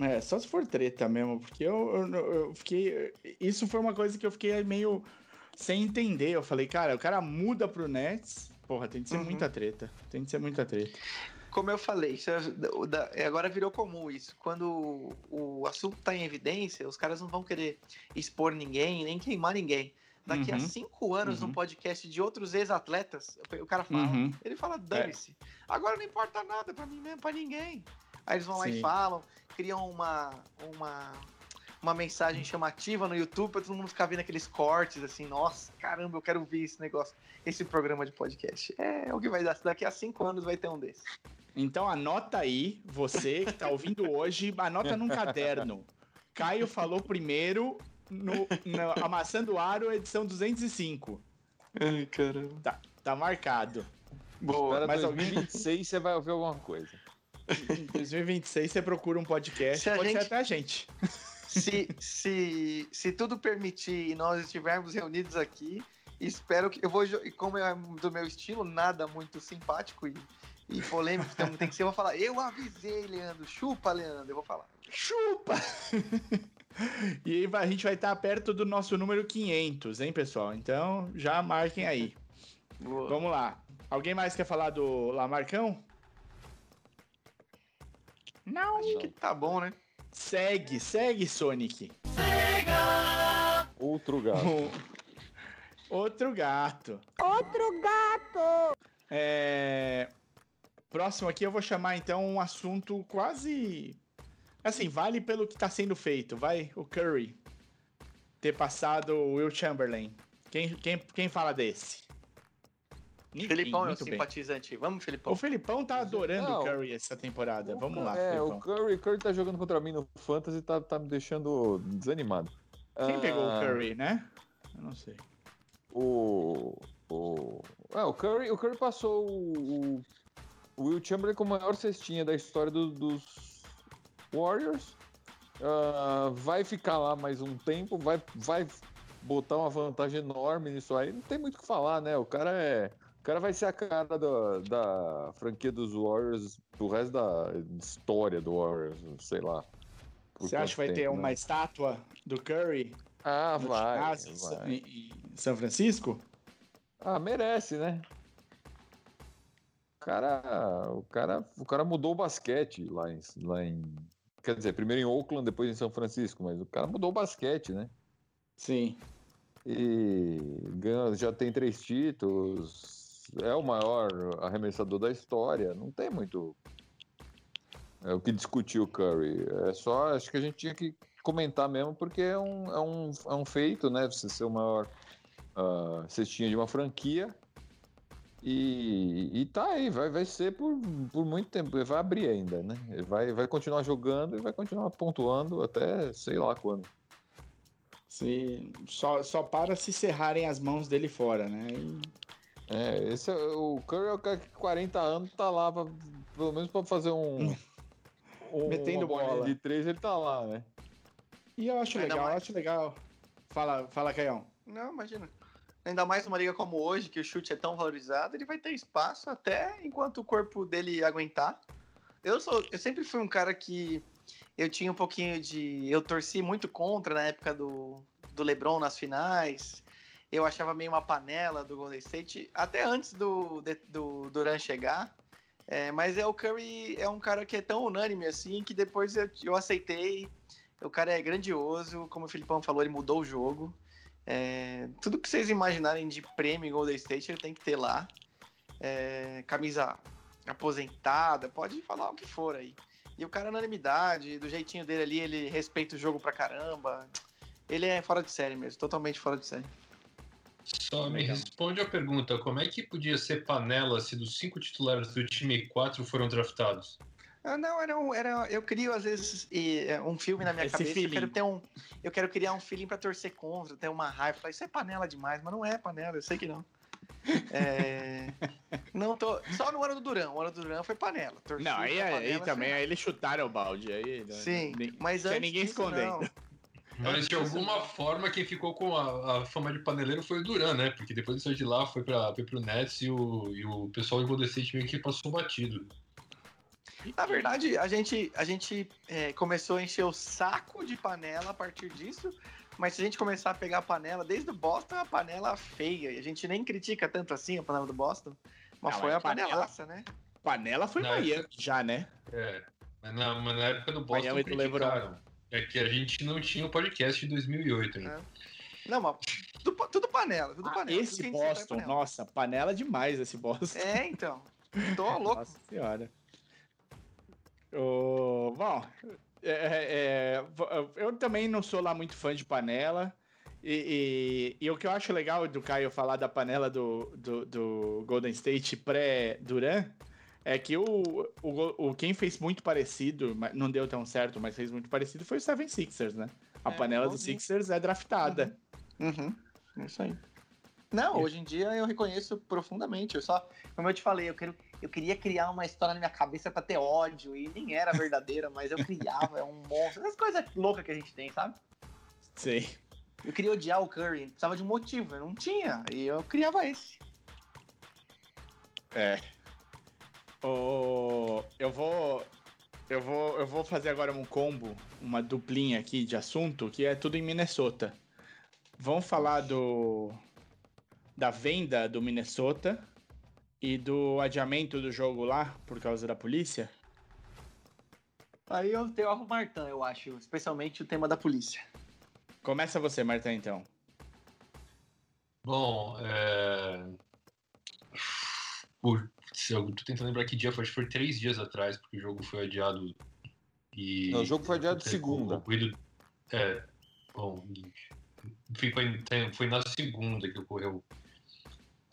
É, só se for treta mesmo, porque eu, eu, eu, fiquei. Isso foi uma coisa que eu fiquei meio sem entender. Eu falei, cara, o cara muda pro Nets. Porra, tem que ser uhum. muita treta. Tem que ser muita treta. Como eu falei, é, agora virou comum isso. Quando o assunto tá em evidência, os caras não vão querer expor ninguém, nem queimar ninguém. Daqui uhum. a cinco anos, uhum. num podcast de outros ex-atletas, o cara fala, uhum. ele fala, dane-se. É. Agora não importa nada pra mim mesmo, pra ninguém. Aí eles vão Sim. lá e falam, criam uma, uma, uma mensagem chamativa no YouTube para todo mundo ficar vendo aqueles cortes assim, nossa, caramba, eu quero ver esse negócio, esse programa de podcast. É, é o que vai dar. Daqui a cinco anos vai ter um desses. Então anota aí, você que está ouvindo hoje, anota num caderno. Caio falou primeiro no, no Amassando Aro, edição 205. Ai, caramba. Tá, tá marcado. Boa, mas 2026 você vai ouvir alguma coisa. Em 2026 você procura um podcast, se pode gente, ser até a gente. Se, se, se tudo permitir e nós estivermos reunidos aqui, espero que. Eu vou. Como é do meu estilo, nada muito simpático e, e polêmico, então tem que ser, eu vou falar. Eu avisei, Leandro. Chupa, Leandro. Eu vou falar. Chupa! e aí a gente vai estar perto do nosso número 500, hein, pessoal? Então já marquem aí. Boa. Vamos lá. Alguém mais quer falar do Lamarcão? Não. Acho que tá bom, né? Segue, segue, Sonic. Sega! Outro gato. Outro gato. Outro gato! É... Próximo aqui eu vou chamar então um assunto quase. Assim, vale pelo que tá sendo feito. Vai, o Curry ter passado o Will Chamberlain. Quem, quem, quem fala desse? Enfim, Felipão é o simpatizante. Bem. Vamos, Felipão. O Felipão tá adorando o Curry essa temporada. O Vamos lá, É, Felipão. o Curry, Curry tá jogando contra mim no Fantasy e tá, tá me deixando desanimado. Quem ah, pegou o Curry, né? Eu não sei. O. O, ah, o, Curry, o Curry passou o, o Will Chamberlain como a maior cestinha da história do, dos Warriors. Uh, vai ficar lá mais um tempo, vai, vai botar uma vantagem enorme nisso aí. Não tem muito o que falar, né? O cara é. O cara vai ser a cara da, da franquia dos Warriors do resto da história do Warriors, sei lá. Você acha que vai tempo, ter né? uma estátua do Curry? Ah, vai, vai. Em, em São Francisco? Ah, merece, né? O cara, o cara, o cara mudou o basquete lá em, lá em. Quer dizer, primeiro em Oakland, depois em São Francisco, mas o cara mudou o basquete, né? Sim. E ganhou, já tem três títulos, é o maior arremessador da história, não tem muito é o que discutiu o Curry. É só, acho que a gente tinha que comentar mesmo, porque é um, é um, é um feito, né? Você ser o maior uh, cestinha de uma franquia. E, e tá aí, vai, vai ser por, por muito tempo, ele vai abrir ainda, né? Ele vai, vai continuar jogando e vai continuar pontuando até sei lá quando. Se, só, só para se cerrarem as mãos dele fora, né? E... É, esse é, o Curry é o cara que 40 anos tá lá, pra, pelo menos para fazer um, um. Metendo bola. De três ele tá lá, né? E eu acho Ainda legal, mais... acho legal. Fala, fala, Caião. Não, imagina. Ainda mais numa liga como hoje, que o chute é tão valorizado, ele vai ter espaço até enquanto o corpo dele aguentar. Eu sou, eu sempre fui um cara que eu tinha um pouquinho de, eu torci muito contra na época do, do LeBron nas finais. Eu achava meio uma panela do Golden State, até antes do, do Duran chegar. É, mas é o Curry é um cara que é tão unânime assim que depois eu, eu aceitei o cara é grandioso, como o Filipão falou, ele mudou o jogo. É, tudo que vocês imaginarem de prêmio em Golden State, ele tem que ter lá. É, camisa aposentada, pode falar o que for aí. E o cara, unanimidade, do jeitinho dele ali, ele respeita o jogo pra caramba. Ele é fora de série mesmo, totalmente fora de série. Só me responde a pergunta: como é que podia ser panela se dos cinco titulares do time quatro foram draftados? Ah, não, era, um, era eu crio às vezes é, um filme na minha Esse cabeça. Eu quero ter um, eu quero criar um feeling para torcer contra, ter uma raiva. Isso é panela demais, mas não é panela, eu sei que não. É... não tô. Só no ano do Durão. O ano do Durão foi panela. Não, aí, panela, aí também, aí eles chutaram o balde. Aí, Sim, nem, mas antes ninguém escondendo. Não. Mas de alguma forma quem ficou com a, a, fama de paneleiro foi o Duran, né? Porque depois de sair de lá foi, pra, foi pro Nets e o, e o pessoal State meio que passou batido. Na verdade, a gente, a gente é, começou a encher o saco de panela a partir disso, mas se a gente começar a pegar a panela, desde o Boston, a panela feia, e a gente nem critica tanto assim a panela do Boston, mas Não, foi a panela, panelaça, né? Panela foi Miami já, né? É, mas na, mas na época do Boston Miami criticaram. É que a gente não tinha o podcast de 2008 ainda. É. Não, mas tudo, tudo panela, tudo ah, panela. Esse tudo Boston, panela. nossa, panela demais esse Boston. É, então. Tô louco. Nossa senhora. Oh, bom, é, é, é eu também não sou lá muito fã de panela. E, e, e, o que eu acho legal do Caio falar da panela do, do, do Golden State pré-Duran é que o, o, o, quem fez muito parecido, não deu tão certo, mas fez muito parecido foi o Seven Sixers, né? A é, panela dos Sixers é draftada. Uhum. uhum. É isso aí. Não, hoje em dia eu reconheço profundamente. Eu só, como eu te falei, eu, quero, eu queria criar uma história na minha cabeça pra ter ódio, e nem era verdadeira, mas eu criava, é um monstro. Essas coisas loucas que a gente tem, sabe? Sei. Eu queria odiar o Curry, precisava de um motivo, eu não tinha, e eu criava esse. É. Oh, eu vou. Eu vou, eu vou fazer agora um combo, uma duplinha aqui de assunto, que é tudo em Minnesota. Vamos falar do da venda do Minnesota e do adiamento do jogo lá por causa da polícia? Aí eu tenho o Martin, eu acho, especialmente o tema da polícia. Começa você, Martin, então. Bom, é... Por... Eu tô tentando lembrar que dia foi, acho que foi três dias atrás, porque o jogo foi adiado e... Não, o jogo foi adiado de segunda. É, bom, foi, foi na segunda que ocorreu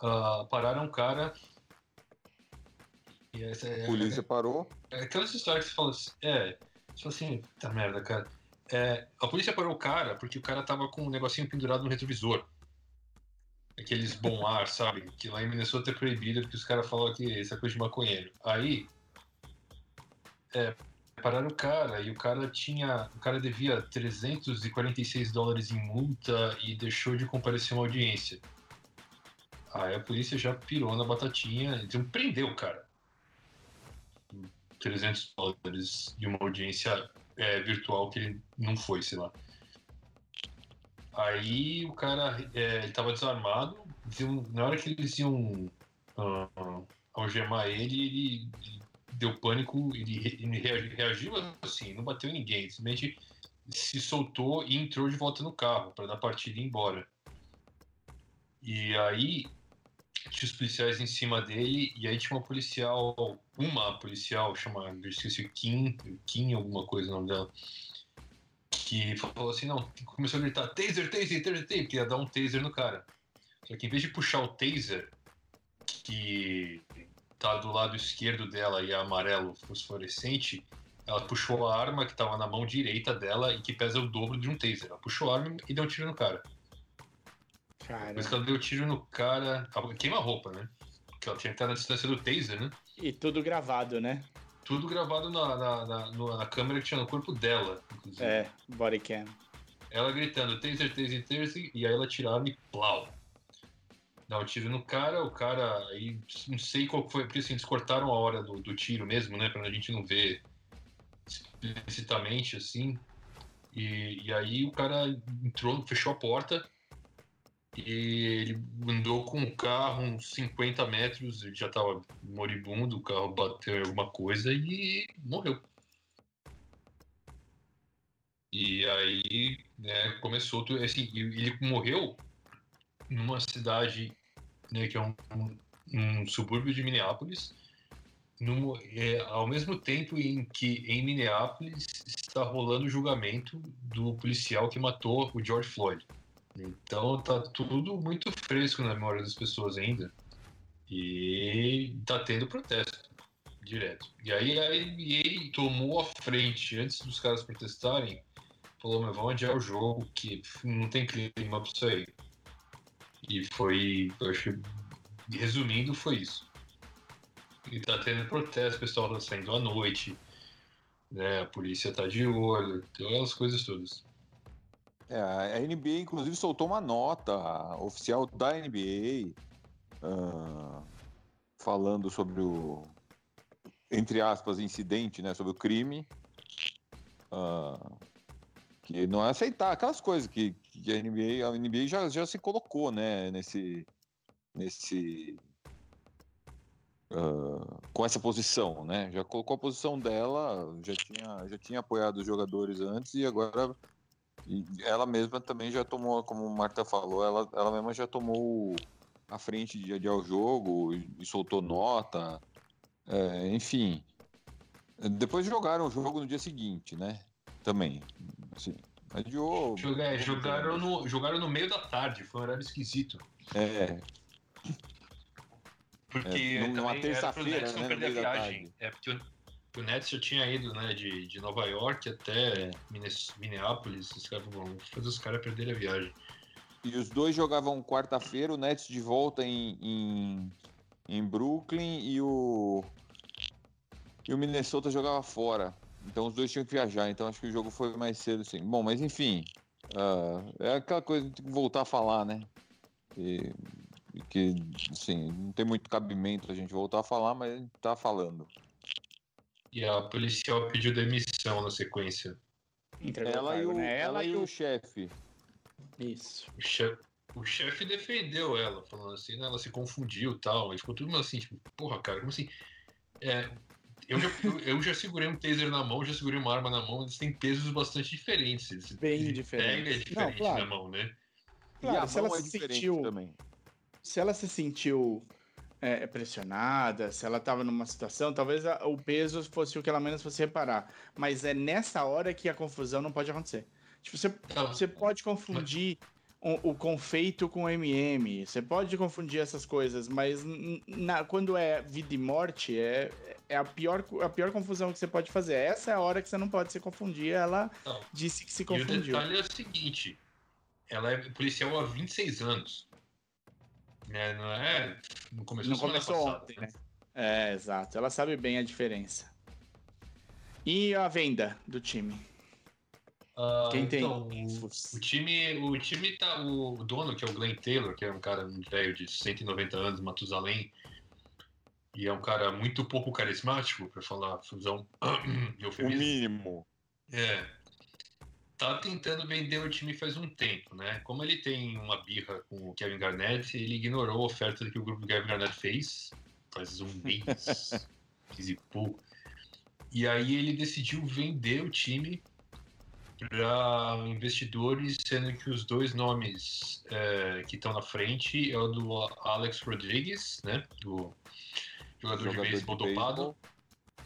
uh, pararam um cara. Essa, é, polícia parou? É aquelas histórias que você fala assim, é, tipo assim, tá merda, cara. É, a polícia parou o cara porque o cara tava com um negocinho pendurado no retrovisor. Aqueles bom ar, sabe? Que lá em Minnesota é proibido porque os caras falam que isso é coisa de maconheiro. Aí, é, pararam o cara e o cara tinha. O cara devia 346 dólares em multa e deixou de comparecer a uma audiência. Aí a polícia já pirou na batatinha, então prendeu o cara. 300 dólares de uma audiência é, virtual que ele não foi, sei lá. Aí o cara é, ele tava desarmado, viu, na hora que eles iam uh, algemar ele, ele, ele, deu pânico, ele, ele reagiu assim, não bateu em ninguém, simplesmente se soltou e entrou de volta no carro para dar partida e ir embora. E aí tinha os policiais em cima dele, e aí tinha uma policial, uma policial, chama, eu esqueci, Kim, Kim, alguma coisa o nome dela, que falou assim, não, começou a gritar, taser, taser, taser, taser, que ia dar um taser no cara. Só que em vez de puxar o taser, que tá do lado esquerdo dela e é amarelo fosforescente, ela puxou a arma que estava na mão direita dela e que pesa o dobro de um taser. Ela puxou a arma e deu um tiro no cara. Cara. Mas que ela deu tiro no cara. Queima a roupa, né? Porque ela tinha que estar na distância do taser, né? E tudo gravado, né? Tudo gravado na, na, na, na câmera que tinha no corpo dela, inclusive. É, body cam. Ela gritando taser, taser, taser, e aí ela tira a arma e plau. Dá um tiro no cara, o cara. Aí não sei qual foi, porque assim, eles cortaram a hora do, do tiro mesmo, né? Pra a gente não ver explicitamente assim. E, e aí o cara entrou, fechou a porta e ele andou com o carro uns 50 metros, ele já estava moribundo, o carro bateu em alguma coisa e morreu. E aí, né, começou tudo, assim, ele morreu numa cidade, né, que é um, um, subúrbio de Minneapolis, no, é, ao mesmo tempo em que em Minneapolis está rolando o julgamento do policial que matou o George Floyd. Então tá tudo muito fresco na memória das pessoas ainda. E tá tendo protesto direto. E aí a NBA tomou a frente antes dos caras protestarem. Falou, mas vamos adiar o jogo, que não tem clima pra isso aí. E foi, eu acho, resumindo, foi isso. E tá tendo protesto, o pessoal tá saindo à noite, né? A polícia tá de olho, aquelas coisas todas. É, a NBA, inclusive, soltou uma nota oficial da NBA uh, falando sobre o, entre aspas, incidente, né, sobre o crime. Uh, que não é aceitar aquelas coisas que, que a NBA, a NBA já, já se colocou, né, nesse, nesse uh, com essa posição, né? Já colocou a posição dela, já tinha, já tinha apoiado os jogadores antes e agora e ela mesma também já tomou, como o Marta falou, ela, ela mesma já tomou a frente de adiar o jogo e, e soltou nota. É, enfim. Depois jogaram o jogo no dia seguinte, né? Também. Assim, adiou. Jogar, jogaram, no, jogaram no meio da tarde, foi um horário esquisito. É. Porque é, numa terça-feira, né? No meio da tarde. É porque o Nets já tinha ido, né, de, de Nova York até Minneapolis. Os caras vão fazer os caras perderem a viagem. E os dois jogavam quarta-feira, o Nets de volta em, em, em, Brooklyn e o, e o Minnesota jogava fora. Então os dois tinham que viajar, então acho que o jogo foi mais cedo, assim. Bom, mas enfim, uh, é aquela coisa de voltar a falar, né? E, que, assim, não tem muito cabimento a gente voltar a falar, mas a gente tá falando. E a policial pediu demissão na sequência. ela, e o, né? ela, ela e o chefe. Isso. O chefe, o chefe defendeu ela, falando assim, né, ela se confundiu e tal. Mas ficou tudo assim, tipo, porra, cara, como assim? É, eu, já, eu já segurei um taser na mão, já segurei uma arma na mão, eles têm pesos bastante diferentes. Bem diferentes. É diferente Não, claro. na mão, né? Claro, se ela é se sentiu. Também. Se ela se sentiu é, pressionada, se ela estava numa situação, talvez a, o peso fosse o que ela menos fosse reparar. Mas é nessa hora que a confusão não pode acontecer. Tipo, você, você pode confundir o, o confeito com MM. Você pode confundir essas coisas, mas na, quando é vida e morte, é, é a, pior, a pior confusão que você pode fazer. Essa é a hora que você não pode se confundir. Ela não. disse que se confundiu. E o detalhe é o seguinte: ela é policial há 26 anos. É, não é. Não começou, não começou ontem, né? É, exato. Ela sabe bem a diferença. E a venda do time? Uh, Quem tem? Então, o, time, o time tá. O dono, que é o Glenn Taylor, que é um cara um velho de 190 anos, Matusalém, e é um cara muito pouco carismático, para falar fusão. o mínimo. É. Tá tentando vender o time faz um tempo, né? Como ele tem uma birra com o Kevin Garnett, ele ignorou a oferta que o grupo do Kevin Garnett fez faz um mês, e pouco. E aí ele decidiu vender o time para investidores, sendo que os dois nomes é, que estão na frente é o do Alex Rodrigues, né? Do jogador, jogador de beisebol dopado,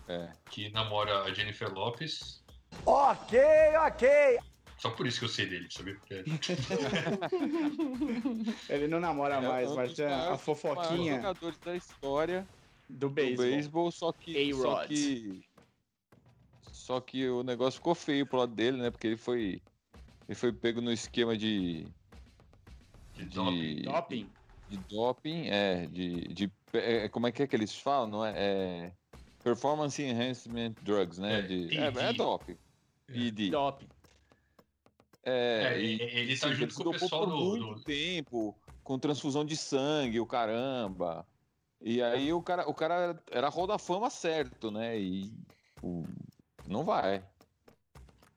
é. que namora a Jennifer Lopes. Ok, ok. Só por isso que eu sei dele, sabe? É. Ele não namora é mais, mas é a fofoquinha. jogadores da história do beisebol. só que, só que só que o negócio ficou feio pro lado dele, né? Porque ele foi. Ele foi pego no esquema de. De, de doping. De doping, é. De, de, é, como é que é que eles falam? Não é, é Performance Enhancement Drugs, né? É, de, é, é doping. PD. É, é, e, ele tá junto com o pessoal por do, muito do... tempo, com transfusão de sangue, o caramba. E aí o cara, o cara era roda fama certo, né? E o, não vai.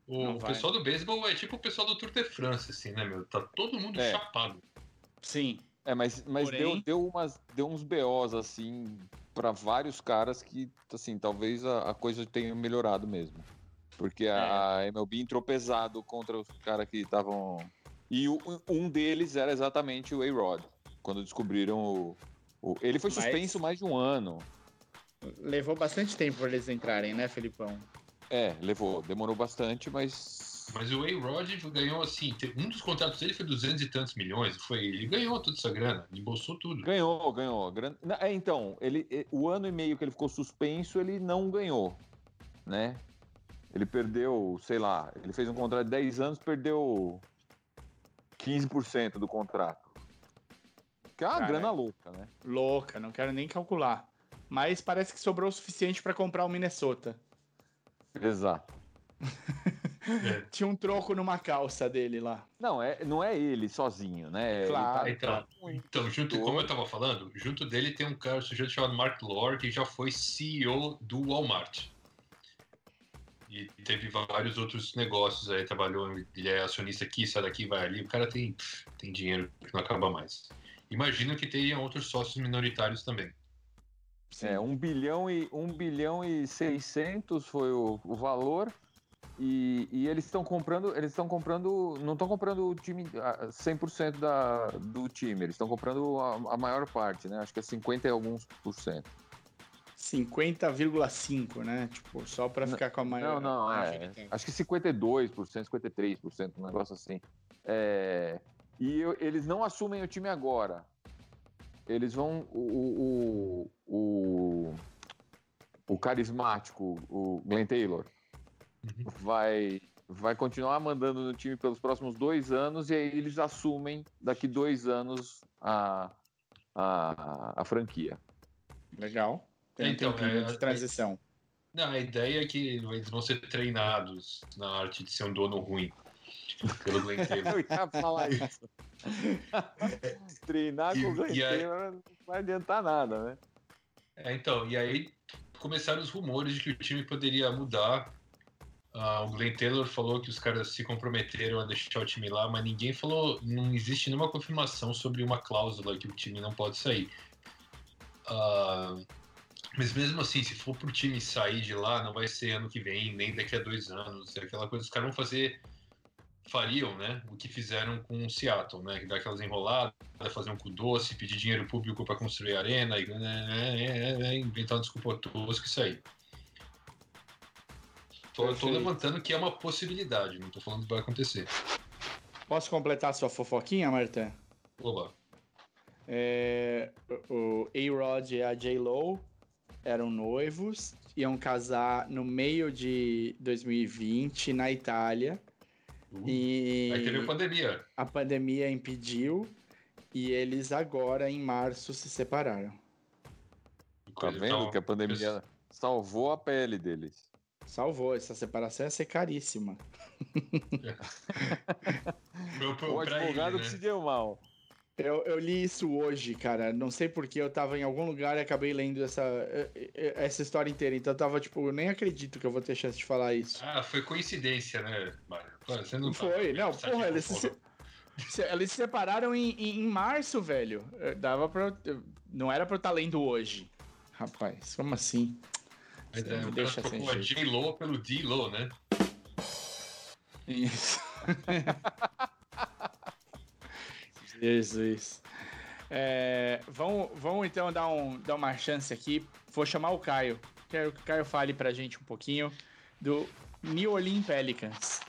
O não pessoal vai. do beisebol é tipo o pessoal do Tour de France, assim, né, meu? Tá todo mundo é. chapado. Sim. É, mas, mas Porém... deu, deu, umas, deu uns BOs, assim, para vários caras que, assim, talvez a, a coisa tenha melhorado mesmo. Porque é. a MLB entrou pesado contra os caras que estavam. E o, um deles era exatamente o A-Rod. Quando descobriram o, o. Ele foi suspenso mas... mais de um ano. Levou bastante tempo para eles entrarem, né, Felipão? É, levou. Demorou bastante, mas. Mas o A-Rod ganhou assim. Um dos contratos dele foi 200 e tantos milhões. Foi, ele ganhou toda essa grana, embolsou tudo. Ganhou, ganhou. É, então, ele, o ano e meio que ele ficou suspenso, ele não ganhou. Né? Ele perdeu, sei lá, ele fez um contrato de 10 anos, perdeu 15% do contrato. Que é uma Cara, grana louca, né? Louca, não quero nem calcular. Mas parece que sobrou o suficiente para comprar o Minnesota. Exato. É. Tinha um troco numa calça dele lá. Não, é, não é ele sozinho, né? Claro. Tá, então, então, junto, como eu tava falando, junto dele tem um cara um sujeito chamado Mark Lore, que já foi CEO do Walmart. E teve vários outros negócios aí, trabalhou, ele é acionista aqui, sai daqui, vai ali. O cara tem, tem dinheiro que não acaba mais. Imagino que tenha outros sócios minoritários também. Sim. É, 1 bilhão e 1 bilhão e 600 foi o, o valor. E, e eles estão comprando, eles estão comprando, não estão comprando o time 100% da, do time, eles estão comprando a, a, maior parte, né? Acho que é 50 e alguns por cento. 50,5, né? Tipo, só para ficar com a maior. Não, não, é. Acho que 52%, 53%, um negócio assim. É, e eu, eles não assumem o time agora eles vão. O, o, o, o carismático, o Glenn Taylor, uhum. vai, vai continuar mandando no time pelos próximos dois anos e aí eles assumem daqui dois anos a, a, a franquia. Legal. Tem então, um é, de transição. Não, a ideia é que eles vão ser treinados na arte de ser um dono ruim. Pelo Glenn Taylor. Eu ia falar isso. Treinar com o Glenn Taylor não vai adiantar nada, né? É, então, e aí começaram os rumores de que o time poderia mudar. Uh, o Glenn Taylor falou que os caras se comprometeram a deixar o time lá, mas ninguém falou, não existe nenhuma confirmação sobre uma cláusula que o time não pode sair. Uh, mas mesmo assim, se for pro time sair de lá, não vai ser ano que vem, nem daqui a dois anos. É aquela coisa, os caras vão fazer fariam, né, o que fizeram com o Seattle, né, que aquelas enroladas, fazer um cu doce, pedir dinheiro público para construir arena, e, né, é, é, é, inventar uma desculpa tosca isso aí. Tô, tô, levantando que é uma possibilidade, não tô falando que vai acontecer. Posso completar a sua fofoquinha, Marta? Oba. É, o A-Rod e a J-Lo eram noivos, iam casar no meio de 2020 na Itália. Uh, e Aí teve a pandemia. a pandemia impediu e eles agora, em março, se separaram. Tá vendo que a pandemia salvou a pele deles. Salvou, essa separação ia ser caríssima. Meu, O advogado que se deu mal. Eu, eu li isso hoje, cara. Não sei porque eu tava em algum lugar e acabei lendo essa, essa história inteira. Então eu tava tipo, eu nem acredito que eu vou ter chance de falar isso. Ah, foi coincidência, né, Mário? Você não foi, não, porra, eles se, se- eles se separaram em, em, em março, velho. Dava pra. eu- Não era pra eu estar lendo hoje. Rapaz, como assim? Mas é, o cara trocou a. J-Lo pelo D-Lo, né? Isso. Jesus. É, vamos, vamos então dar, um, dar uma chance aqui. Vou chamar o Caio. Quero que o Caio fale pra gente um pouquinho do New Orleans Pelicans.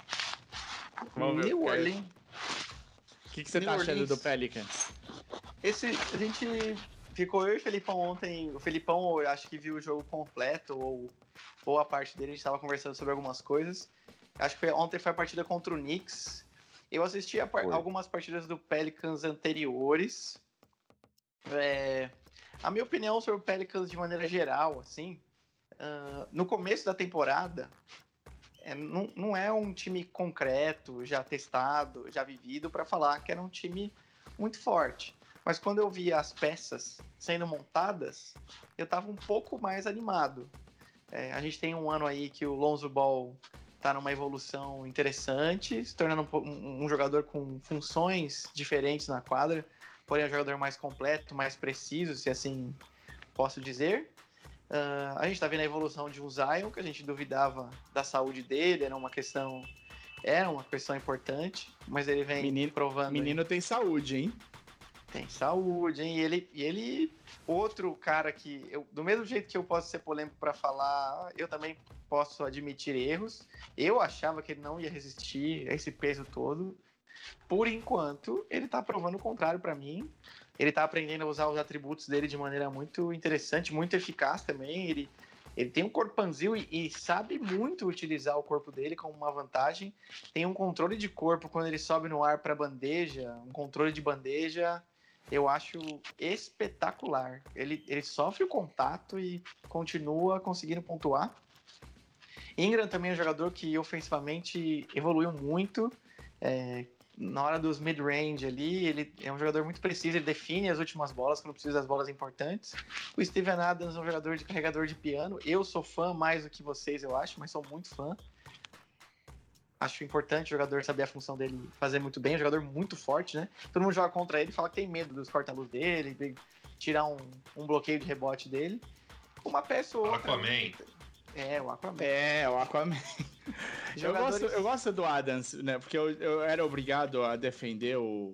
Vamos New. Orleans. O que, que você New tá achando Orleans. do Pelicans? Esse, a gente ficou eu e o Felipão ontem. O Felipão, eu acho que viu o jogo completo, ou boa parte dele, a gente tava conversando sobre algumas coisas. Acho que foi- ontem foi a partida contra o Knicks. Eu assisti a algumas partidas do Pelicans anteriores. É, a minha opinião sobre o Pelicans de maneira geral, assim, ah, no começo da temporada, é, não, não é um time concreto, já testado, já vivido, para falar que era um time muito forte. Mas quando eu vi as peças sendo montadas, eu tava um pouco mais animado. É, a gente tem um ano aí que o Lonzo Ball tá numa evolução interessante, se tornando um um, jogador com funções diferentes na quadra, porém é um jogador mais completo, mais preciso, se assim posso dizer. Ah, a gente tá vendo a evolução de um Zion, que a gente duvidava da saúde dele, era uma questão era uma questão importante, mas ele vem Menino- provando aí- Menino tem saúde, hein? Tem saúde, hein? E ele, e ele outro cara que, eu, do mesmo jeito que eu posso ser polêmico para falar, eu também posso admitir erros. Eu achava que ele não ia resistir a esse peso todo. Por enquanto, ele tá provando o contrário para mim. Ele tá aprendendo a usar os atributos dele de maneira muito interessante, muito eficaz também. Ele, ele tem um corpanzil e, e sabe muito utilizar o corpo dele como uma vantagem. Tem um controle de corpo quando ele sobe no ar para bandeja, um controle de bandeja eu acho espetacular. Ele, ele sofre o contato e continua conseguindo pontuar. Ingram também é um jogador que ofensivamente evoluiu muito. É, na hora dos mid-range ali, ele é um jogador muito preciso, ele define as últimas bolas quando precisa das bolas importantes. O Steven Adams é um jogador de carregador de piano. Eu sou fã mais do que vocês, eu acho, mas sou muito fã. Acho importante o jogador saber a função dele fazer muito bem. É um jogador muito forte, né? Todo mundo joga contra ele, fala que tem medo dos corta-luz dele, de tirar um, um bloqueio de rebote dele. Uma peça ou outra. Aquaman. É, o Aquaman. É, o Aquaman. Eu gosto, Jogadores- eu gosto do Adams, né? Porque eu, eu era obrigado a defender o,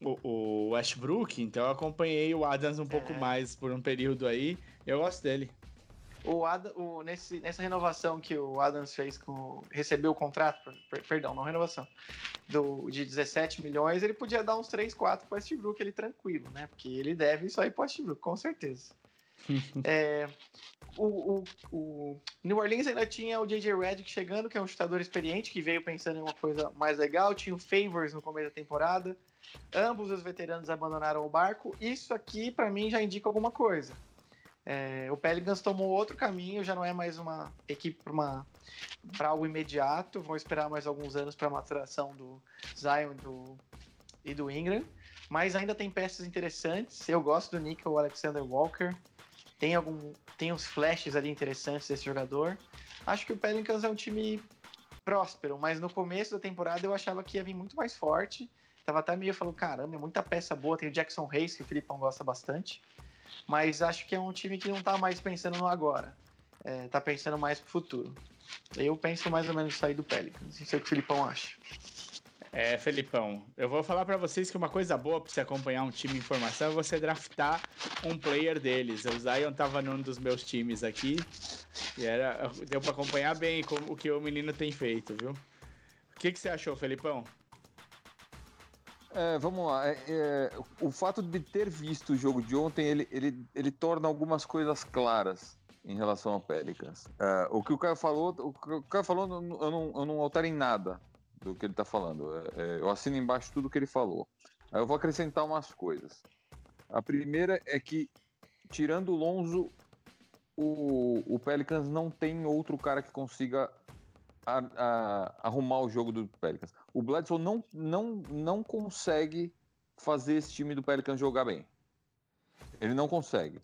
o, o Westbrook, então eu acompanhei o Adams um pouco É. mais por um período aí. Eu gosto dele. O Adam, o, nesse, nessa renovação que o Adams fez com. recebeu o contrato, per- perdão, não renovação, do, de 17 milhões, ele podia dar uns 3, 4 pro Westbrook ele tranquilo, né? Porque ele deve isso aí pro Westbrook, com certeza. É, o, o, o New Orleans ainda tinha o J.J. Redick chegando, que é um chutador experiente, que veio pensando em uma coisa mais legal. Tinha o Favors no começo da temporada. Ambos os veteranos abandonaram o barco. Isso aqui, para mim, já indica alguma coisa. É, o Pelicans tomou outro caminho, já não é mais uma equipe para algo imediato. Vão esperar mais alguns anos para a maturação do Zion do, e do Ingram. Mas ainda tem peças interessantes. Eu gosto do Nickel Alexander Walker. Tem, algum, tem uns flashes ali interessantes desse jogador. Acho que o Pelicans é um time próspero, mas no começo da temporada eu achava que ia vir muito mais forte. Tava até meio falando, caramba, é muita peça boa. Tem o Jackson Hayes, que o Filipão gosta bastante. Mas acho que é um time que não tá mais pensando no agora. É, tá pensando mais pro futuro. Eu penso mais ou menos sair do Pelicans. Não sei o que o Filipão acha. É, Felipão, eu vou falar pra vocês que uma coisa boa pra você acompanhar um time em formação é você draftar um player deles. O Zion tava num dos meus times aqui e era, deu pra acompanhar bem o que o menino tem feito, viu? O que, que você achou, Felipão? É, vamos lá. É, é, o fato de ter visto o jogo de ontem, ele, ele, ele torna algumas coisas claras em relação ao Pelicans. É, o que o Caio falou, o o Caio falou, eu não, eu não altero em nada do que ele está falando. É, é, eu assino embaixo tudo que ele falou. Aí eu vou acrescentar umas coisas. A primeira é que, tirando o Lonzo, o, o Pelicans não tem outro cara que consiga a, a, arrumar o jogo do Pelicans. O Bledsoe não, não, não consegue fazer esse time do Pelicans jogar bem. Ele não consegue.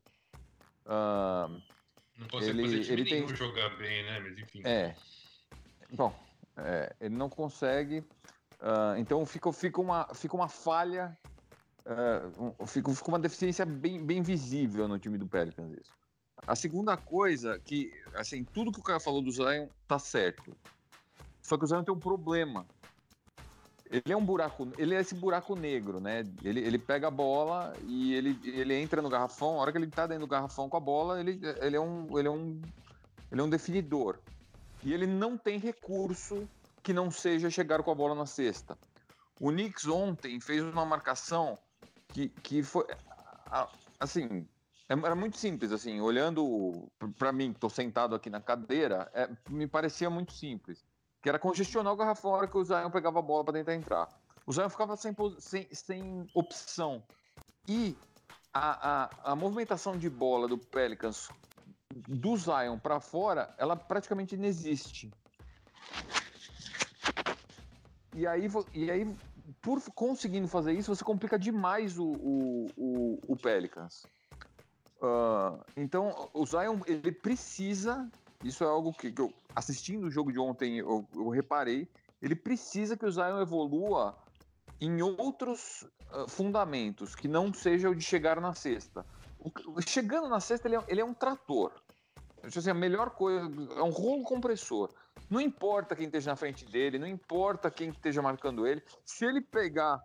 Uh, não consegue ele, fazer time ele tem... jogar bem, né? Mas enfim. É. Bom, é, ele não consegue. Uh, então fica, fica, uma, fica uma falha, uh, fica, fica uma deficiência bem, bem visível no time do Pelicans. Isso. A segunda coisa que, assim, tudo que o cara falou do Zion tá certo. Só que o Zion tem um problema. Ele é um buraco, ele é esse buraco negro, né? Ele, ele pega a bola e ele, ele entra no garrafão. A hora que ele tá dentro do garrafão com a bola, ele, ele, é, um, ele, é, um, ele é um definidor. E ele não tem recurso que não seja chegar com a bola na cesta. O Knicks ontem fez uma marcação que, que foi. Assim, era muito simples, assim, olhando para mim, que estou sentado aqui na cadeira, é, me parecia muito simples. Que era congestionar o garrafão na hora que o Zion pegava a bola para tentar entrar. O Zion ficava sem, sem, sem opção. E a, a, a movimentação de bola do Pelicans do Zion para fora, ela praticamente não existe. E aí, e aí, por conseguindo fazer isso, você complica demais o, o, o, o Pelicans. Uh, então, o Zion, ele precisa, isso é algo que, que eu, assistindo o jogo de ontem, eu, eu, reparei, ele precisa que o Zion evolua em outros uh, fundamentos, que não seja o de chegar na cesta. O, chegando na cesta, ele é, ele é um trator. Assim, a melhor coisa, é um rolo compressor. Não importa quem esteja na frente dele, não importa quem esteja marcando ele. Se ele pegar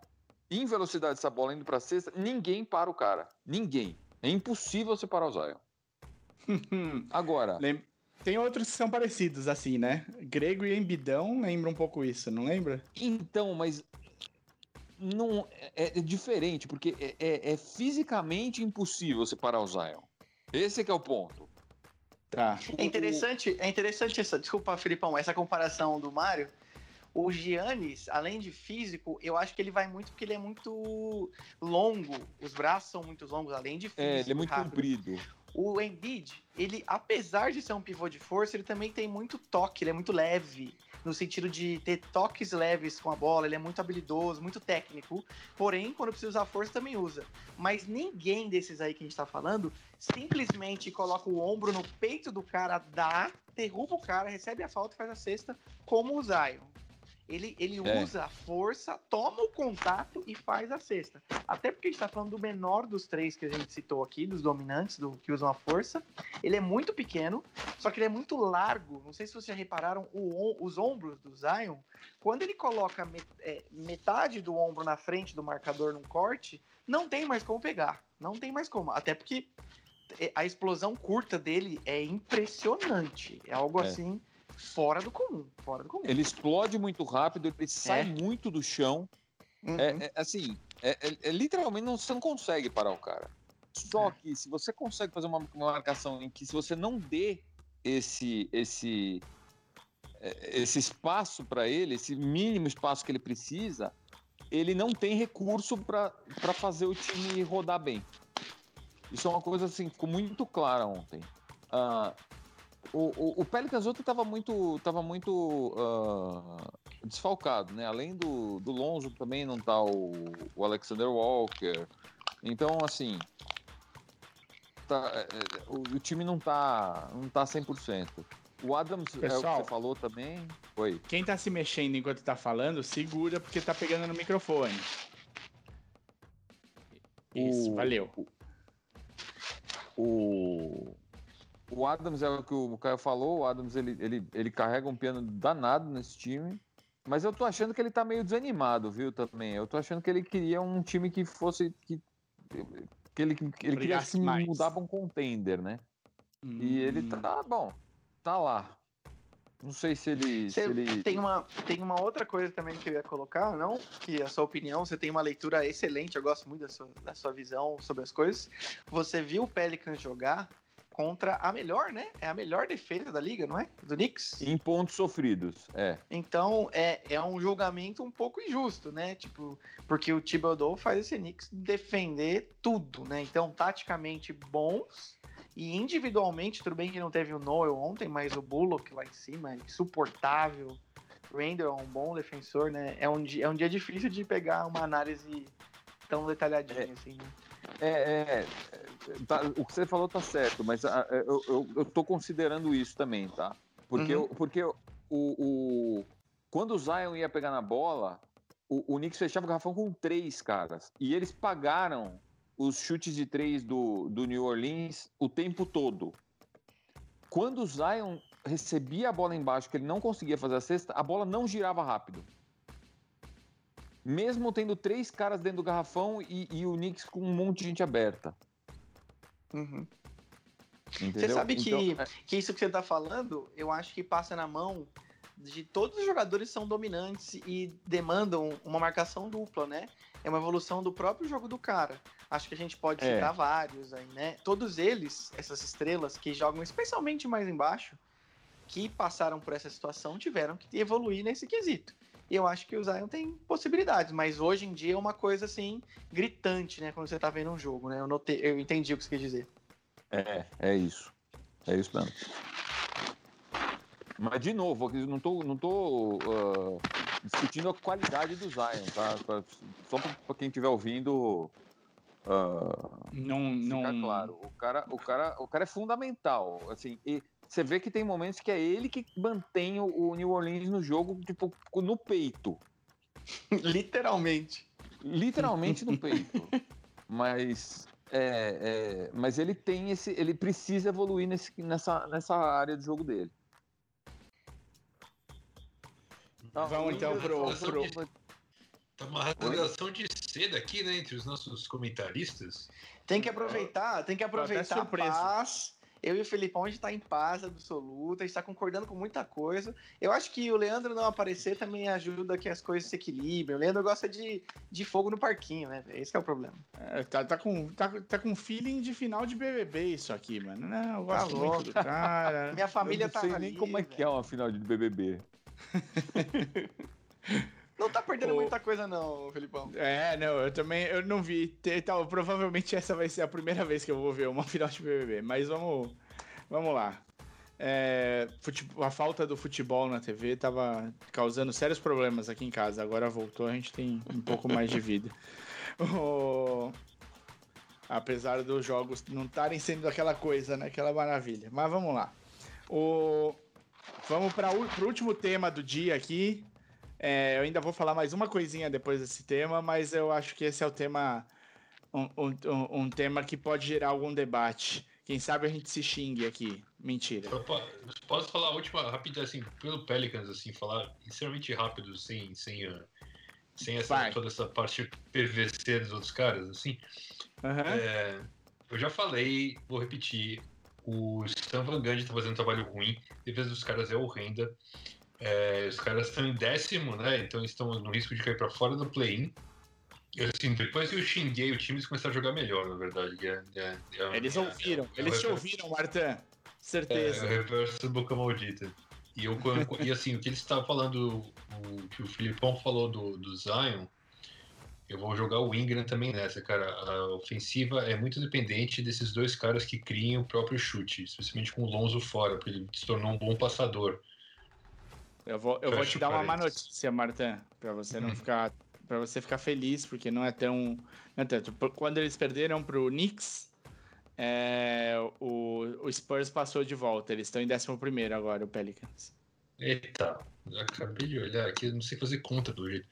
em velocidade essa bola indo para a cesta, ninguém para o cara. Ninguém. É impossível separar o Zion. Agora. Tem outros que são parecidos, assim, né? Grego e Embidão lembra um pouco isso, não lembra? Então, mas não é, é diferente, porque é, é, é, fisicamente impossível separar o Zion. Esse é que é o ponto. Tá. É interessante, é interessante essa, desculpa, Filipão, essa comparação do Mário. O Giannis, além de físico, eu acho que ele vai muito porque ele é muito longo. Os braços são muito longos, além de físico. É, ele é muito rápido. comprido. O Embiid, ele, apesar de ser um pivô de força, ele também tem muito toque, ele é muito leve, no sentido de ter toques leves com a bola, ele é muito habilidoso, muito técnico. Porém, quando precisa usar força, também usa. Mas ninguém desses aí que a gente tá falando simplesmente coloca o ombro no peito do cara, dá, derruba o cara, recebe a falta e faz a cesta, como o Zion. Ele, ele é. usa a força, toma o contato e faz a cesta. Até porque a gente está falando do menor dos três que a gente citou aqui, dos dominantes, do que usam a força. Ele é muito pequeno, só que ele é muito largo. Não sei se vocês já repararam o, os ombros do Zion. Quando ele coloca é, metade do ombro na frente do marcador num corte, não tem mais como pegar. Não tem mais como. Até porque é, a explosão curta dele é impressionante. É algo é. assim fora do comum, fora do comum. Ele explode muito rápido, ele sai é. muito do chão. Uhum. É, é, assim, é, é, é literalmente não, você não consegue parar o cara. Só é. que se você consegue fazer uma, uma, marcação em que se você não dê esse esse esse espaço para ele, esse mínimo espaço que ele precisa, ele não tem recurso para fazer o time rodar bem. Isso é uma coisa assim, ficou muito clara ontem. Uh, o, o, o Pelicans estava muito, tava muito uh, desfalcado, né? Além do, do Lonzo também não tá o, o Alexander Walker. Então, assim, tá, é, é, o, o, time não tá, não tá 100%. O Adams Pessoal, é o que você falou também. Oi. Quem tá se mexendo enquanto tá falando, segura porque tá pegando no microfone. Isso, o, valeu. O, o Adams é o que o Caio falou, o Adams ele, ele, ele carrega um piano danado nesse time. Mas eu tô achando que ele tá meio desanimado, viu, também. Eu tô achando que ele queria um time que fosse. que, que ele, que ele queria se mudar pra um contender, né? Hum. E ele hum. tá bom, tá lá. Não sei se ele, se ele. Tem, uma, tem uma outra coisa também que eu ia colocar, não? Que a sua opinião, você tem uma leitura excelente, eu gosto muito da sua, da sua visão sobre as coisas. Você viu o Pelicans jogar contra a melhor, né? É a melhor defesa da liga, não é? Do Knicks? Em pontos sofridos, é. Então é, é um julgamento um pouco injusto, né? Tipo, porque o Thibodeau faz esse Knicks defender tudo, né? Então, taticamente bons e individualmente, tudo bem que não teve o Noel ontem, mas o Bullock lá em cima é insuportável. Randall é um bom defensor, né? É um, dia, é um dia difícil de pegar uma análise tão detalhadinha é. assim, né? É, é tá, o que você falou tá certo, mas a, ah, eu, eu, eu tô considerando isso também, tá? Porque, uhum. porque o, o, quando o Zion ia pegar na bola, o, o Knicks fechava o garrafão com três caras. E eles pagaram os chutes de três do, do New Orleans o tempo todo. Quando o Zion recebia a bola embaixo, que ele não conseguia fazer a cesta, a bola não girava rápido mesmo tendo três caras dentro do garrafão e, e o Knicks com um monte de gente aberta. Uhum. Você sabe que, então, é... que isso que você está falando, eu acho que passa na mão de todos os jogadores são dominantes e demandam uma marcação dupla, né? É uma evolução do próprio jogo do cara. Acho que a gente pode é. citar vários aí, né? Todos eles, essas estrelas que jogam especialmente mais embaixo, que passaram por essa situação, tiveram que evoluir nesse quesito. E eu acho que o Zion tem possibilidades, mas hoje em dia é uma coisa assim, gritante, né? Quando você tá vendo um jogo, né? Eu, notei, eu entendi o que você quer dizer. É, é isso. É isso mesmo. Mas, de novo, não tô, não tô uh, discutindo a qualidade do Zion, tá? Só para quem estiver ouvindo. Uh, não, não. claro. O cara, o, cara, o cara é fundamental. Assim, e você vê que tem momentos que é ele que mantém o, New Orleans no jogo, tipo, no peito. Literalmente. Literalmente no peito. Mas. É, é, mas ele tem esse. Ele precisa evoluir nesse, nessa, nessa área de jogo dele. Vamos então pro. pro... Tá uma rasgação de seda aqui, né, entre os nossos comentaristas. Tem que aproveitar, tem que aproveitar a paz eu e o Felipão, a gente tá em paz absoluta, a gente tá concordando com muita coisa. Eu acho que o Leandro não aparecer também ajuda que as coisas se equilibrem. O Leandro gosta de, de fogo no parquinho, né? Esse é o problema. É, tá, tá, com, tá, tá com feeling de final de BBB isso aqui, mano. Não, eu gosto tá muito do cara. Minha família tá ali. não sei nem como é que é uma final de BBB. Não tá perdendo o... muita coisa, não, Felipão. É, não, eu também eu não vi. Então, provavelmente essa vai ser a primeira vez que eu vou ver uma final de BBB. Mas vamos, vamos lá. É, futebol, a falta do futebol na TV tava causando sérios problemas aqui em casa. Agora voltou, a gente tem um pouco mais de vida. O... Apesar dos jogos não estarem sendo aquela coisa, né? Aquela maravilha. Mas vamos lá. O... Vamos para o último tema do dia aqui. É, eu ainda vou falar mais uma coisinha depois desse tema, mas eu acho que esse é o tema. Um, um, um tema que pode gerar algum debate. Quem sabe a gente se xingue aqui. Mentira. posso falar a última, rapidinho, assim, pelo Pelicans, assim, falar extremamente rápido, sem, sem, uh, sem essa, toda essa parte PVC dos outros caras, assim. Uhum. É, eu já falei, vou repetir. O Stan Van Gundy tá fazendo um trabalho ruim. A defesa dos caras é horrenda. É, os caras estão em décimo, né? Então estão no risco de cair para fora do play-in. Assim, depois que eu xinguei o time, eles começaram a jogar melhor, na verdade. É, é, eles ouviram, eles te ouviram, Martin. Certeza. É, o reverso boca maldita. E, eu, e assim, o que eles estavam falando, o que o Filipão falou do, do Zion, eu vou jogar o Ingram também nessa, cara. A ofensiva é muito dependente desses dois caras que criam o próprio chute, especialmente com o Lonzo fora, porque ele se tornou um bom passador. Eu vou, eu vou te dar uma má notícia, Marta, para você não uhum. ficar para você ficar feliz, porque não é tão, não é tanto. Quando eles perderam pro Knicks, é, o, o Spurs passou de volta. Eles estão em 11 agora, o Pelicans. Eita, acabei de olhar aqui, não sei fazer conta do jeito.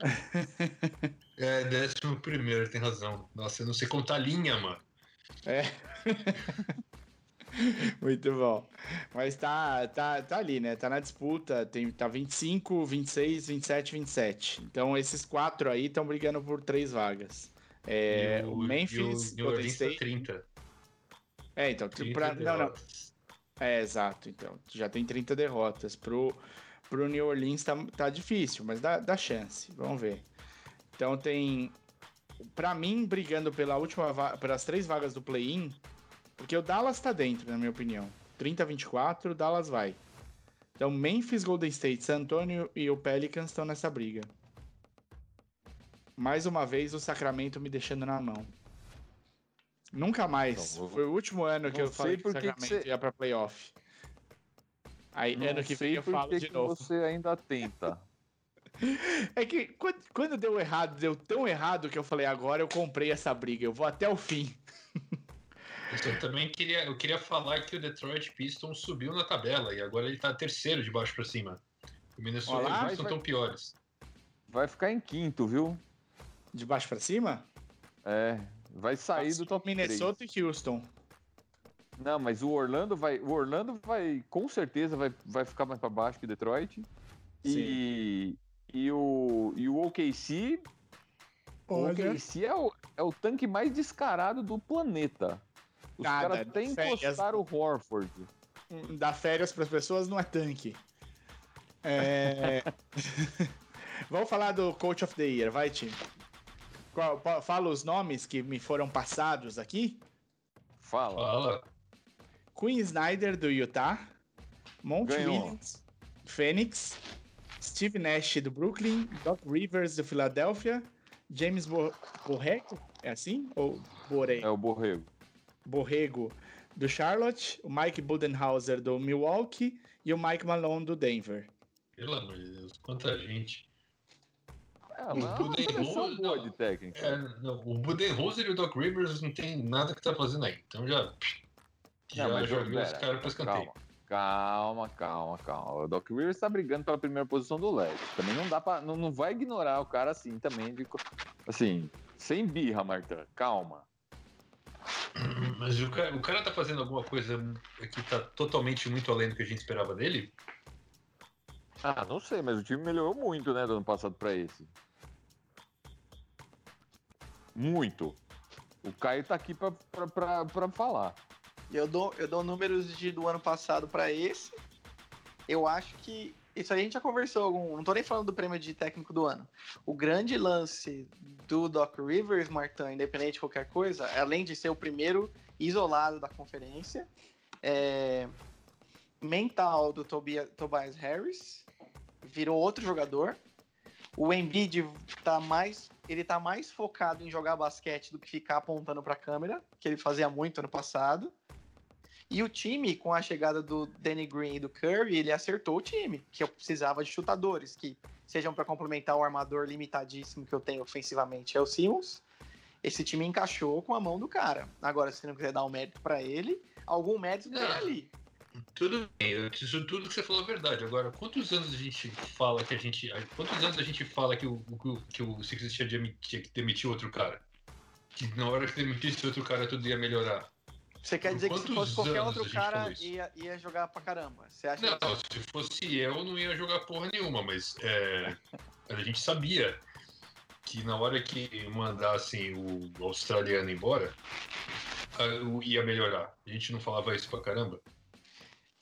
é, 11, tem razão. Nossa, eu não sei contar linha, mano. É. Muito bom. Mas tá, tá, tá ali, né? Tá na disputa. Tem, tá 25, 26, 27, 27. Então esses quatro aí estão brigando por três vagas. É, o, o, Memphis, e o, Golden State. 30. É, então, 30 pra, não, não. É, exato. Então, já tem 30 derrotas. Pro, pro New Orleans tá, tá difícil, mas dá, dá chance. Vamos ver. Então tem. Para mim, brigando pela última pelas três vagas do play-in, porque o Dallas tá dentro, na minha opinião. 30 a 24, o Dallas vai. Então, Memphis, Golden State, San Antonio e o Pelicans estão nessa briga. Mais uma vez, o Sacramento me deixando na mão. Nunca mais. Não, Foi o último ano que eu falei que o Sacramento que ia pra playoff. Aí, não ano que vem eu falo de novo. você ainda tenta. É que quando, quando, deu errado, deu tão errado que eu falei, agora eu comprei essa briga, eu vou até o fim. Eu também queria, eu queria falar que o Detroit Pistons subiu na tabela e agora ele tá terceiro de baixo para cima. O Minnesota Olá, vai, tão piores. Vai ficar em quinto, viu? De baixo para cima? É, vai sair Nossa, do top Minnesota 3. e Houston. Não, mas o Orlando vai, o Orlando vai com certeza vai, vai ficar mais para baixo que Detroit. Sim. E e o e o OKC Olha. O OKC é o, é o tanque mais descarado do planeta. Os caras até encostaram o Horford. Hum, dar férias para as pessoas não é tanque. É... Vamos falar do Coach of the Year, vai, time. Fala os nomes que me foram passados aqui. Fala. Fala. Queen Snyder, do Utah. Monte Williams, Phoenix. Steve Nash, do Brooklyn. Doc Rivers, do Philadelphia. James Borrego, é assim? Ou Borrego? É o Borrego. Borrego, do Charlotte. O Mike Budenhauser, do Milwaukee. E o Mike Malone, do Denver. Pelo amor de Deus, quanta gente. É, o Budenholzer, boa de técnica. É, não, o Budenholzer e o Doc Rivers não tem nada que tá fazendo aí. Então já. Já não, joguei os caras pra escanteio. Calma, calma, calma. O Doc Rivers tá brigando pela primeira posição do leste. Também não dá para não, não vai ignorar o cara assim também. De, assim, sem birra, Marta. Calma. Mas o cara, o cara tá fazendo alguma coisa que tá totalmente muito além do que a gente esperava dele? Ah, não sei, mas o time melhorou muito, né, do ano passado para esse. Muito. O Caio tá aqui para falar. Eu dou, eu dou números de, do ano passado para esse. Eu acho que isso a gente já conversou. Algum, não tô nem falando do prêmio de técnico do ano. O grande lance do Doc Rivers, Martin, independente de qualquer coisa, além de ser o primeiro isolado da conferência, é, mental do Tobias, Tobias Harris, virou outro jogador. O Embiid tá mais, ele tá mais focado em jogar basquete do que ficar apontando para a câmera, que ele fazia muito ano passado. E o time, com a chegada do Danny Green e do Curry, ele acertou o time, que eu precisava de chutadores, que sejam para complementar o armador limitadíssimo que eu tenho ofensivamente, é o Simmons. Esse time encaixou com a mão do cara. Agora, se não quiser dar um mérito para ele, algum mérito tem ali. Tudo bem, isso tudo que você falou é verdade. Agora, quantos anos a gente fala que a gente. Quantos anos a gente fala que o, que o Sixers tinha que demitir outro cara? Que na hora que demitisse outro cara tudo ia melhorar. Você quer dizer que se fosse qualquer outro cara, ia, ia jogar pra caramba. Você acha não, que... se fosse eu, não ia jogar porra nenhuma, mas é, a gente sabia que na hora que mandassem o australiano embora, ia melhorar. A gente não falava isso pra caramba.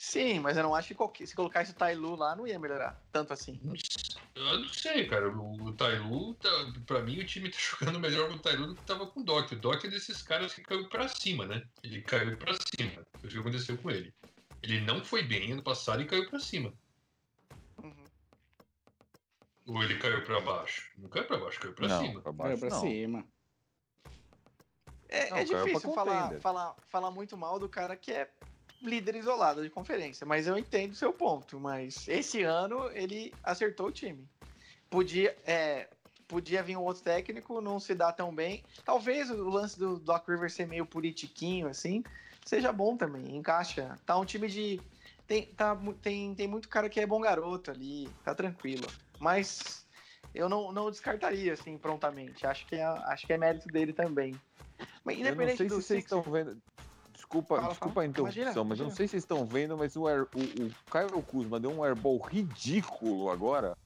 Sim, mas eu não acho que qualquer, se colocasse o Tailu lá não ia melhorar tanto assim. Eu não sei, cara. O Tailu, tá, pra mim, o time tá jogando melhor com o Tailu do que tava com o Doc. O Doc é desses caras que caiu pra cima, né? Ele caiu pra cima. Foi o que aconteceu com ele. Ele não foi bem ano passado e caiu pra cima. Uhum. Ou ele caiu pra baixo? Não caiu pra baixo, caiu pra não, cima. Pra baixo, caiu pra não. cima. É, não, é difícil falar, falar, falar muito mal do cara que é líder isolado de conferência, mas eu entendo o seu ponto. Mas esse ano ele acertou o time. Podia, é, podia vir um outro técnico, não se dá tão bem. Talvez o lance do Doc Rivers ser meio politiquinho, assim, seja bom também, encaixa. Tá um time de. Tem, tá, tem, tem muito cara que é bom garoto ali, tá tranquilo. Mas eu não, não descartaria, assim, prontamente. Acho que é, acho que é mérito dele também. Mas independente eu não sei se vocês estão vendo. Desculpa, fala, desculpa fala. a interrupção, imagina, mas imagina. não sei se vocês estão vendo, mas o, air, o, o Kyle Kuzma deu um airball ridículo agora,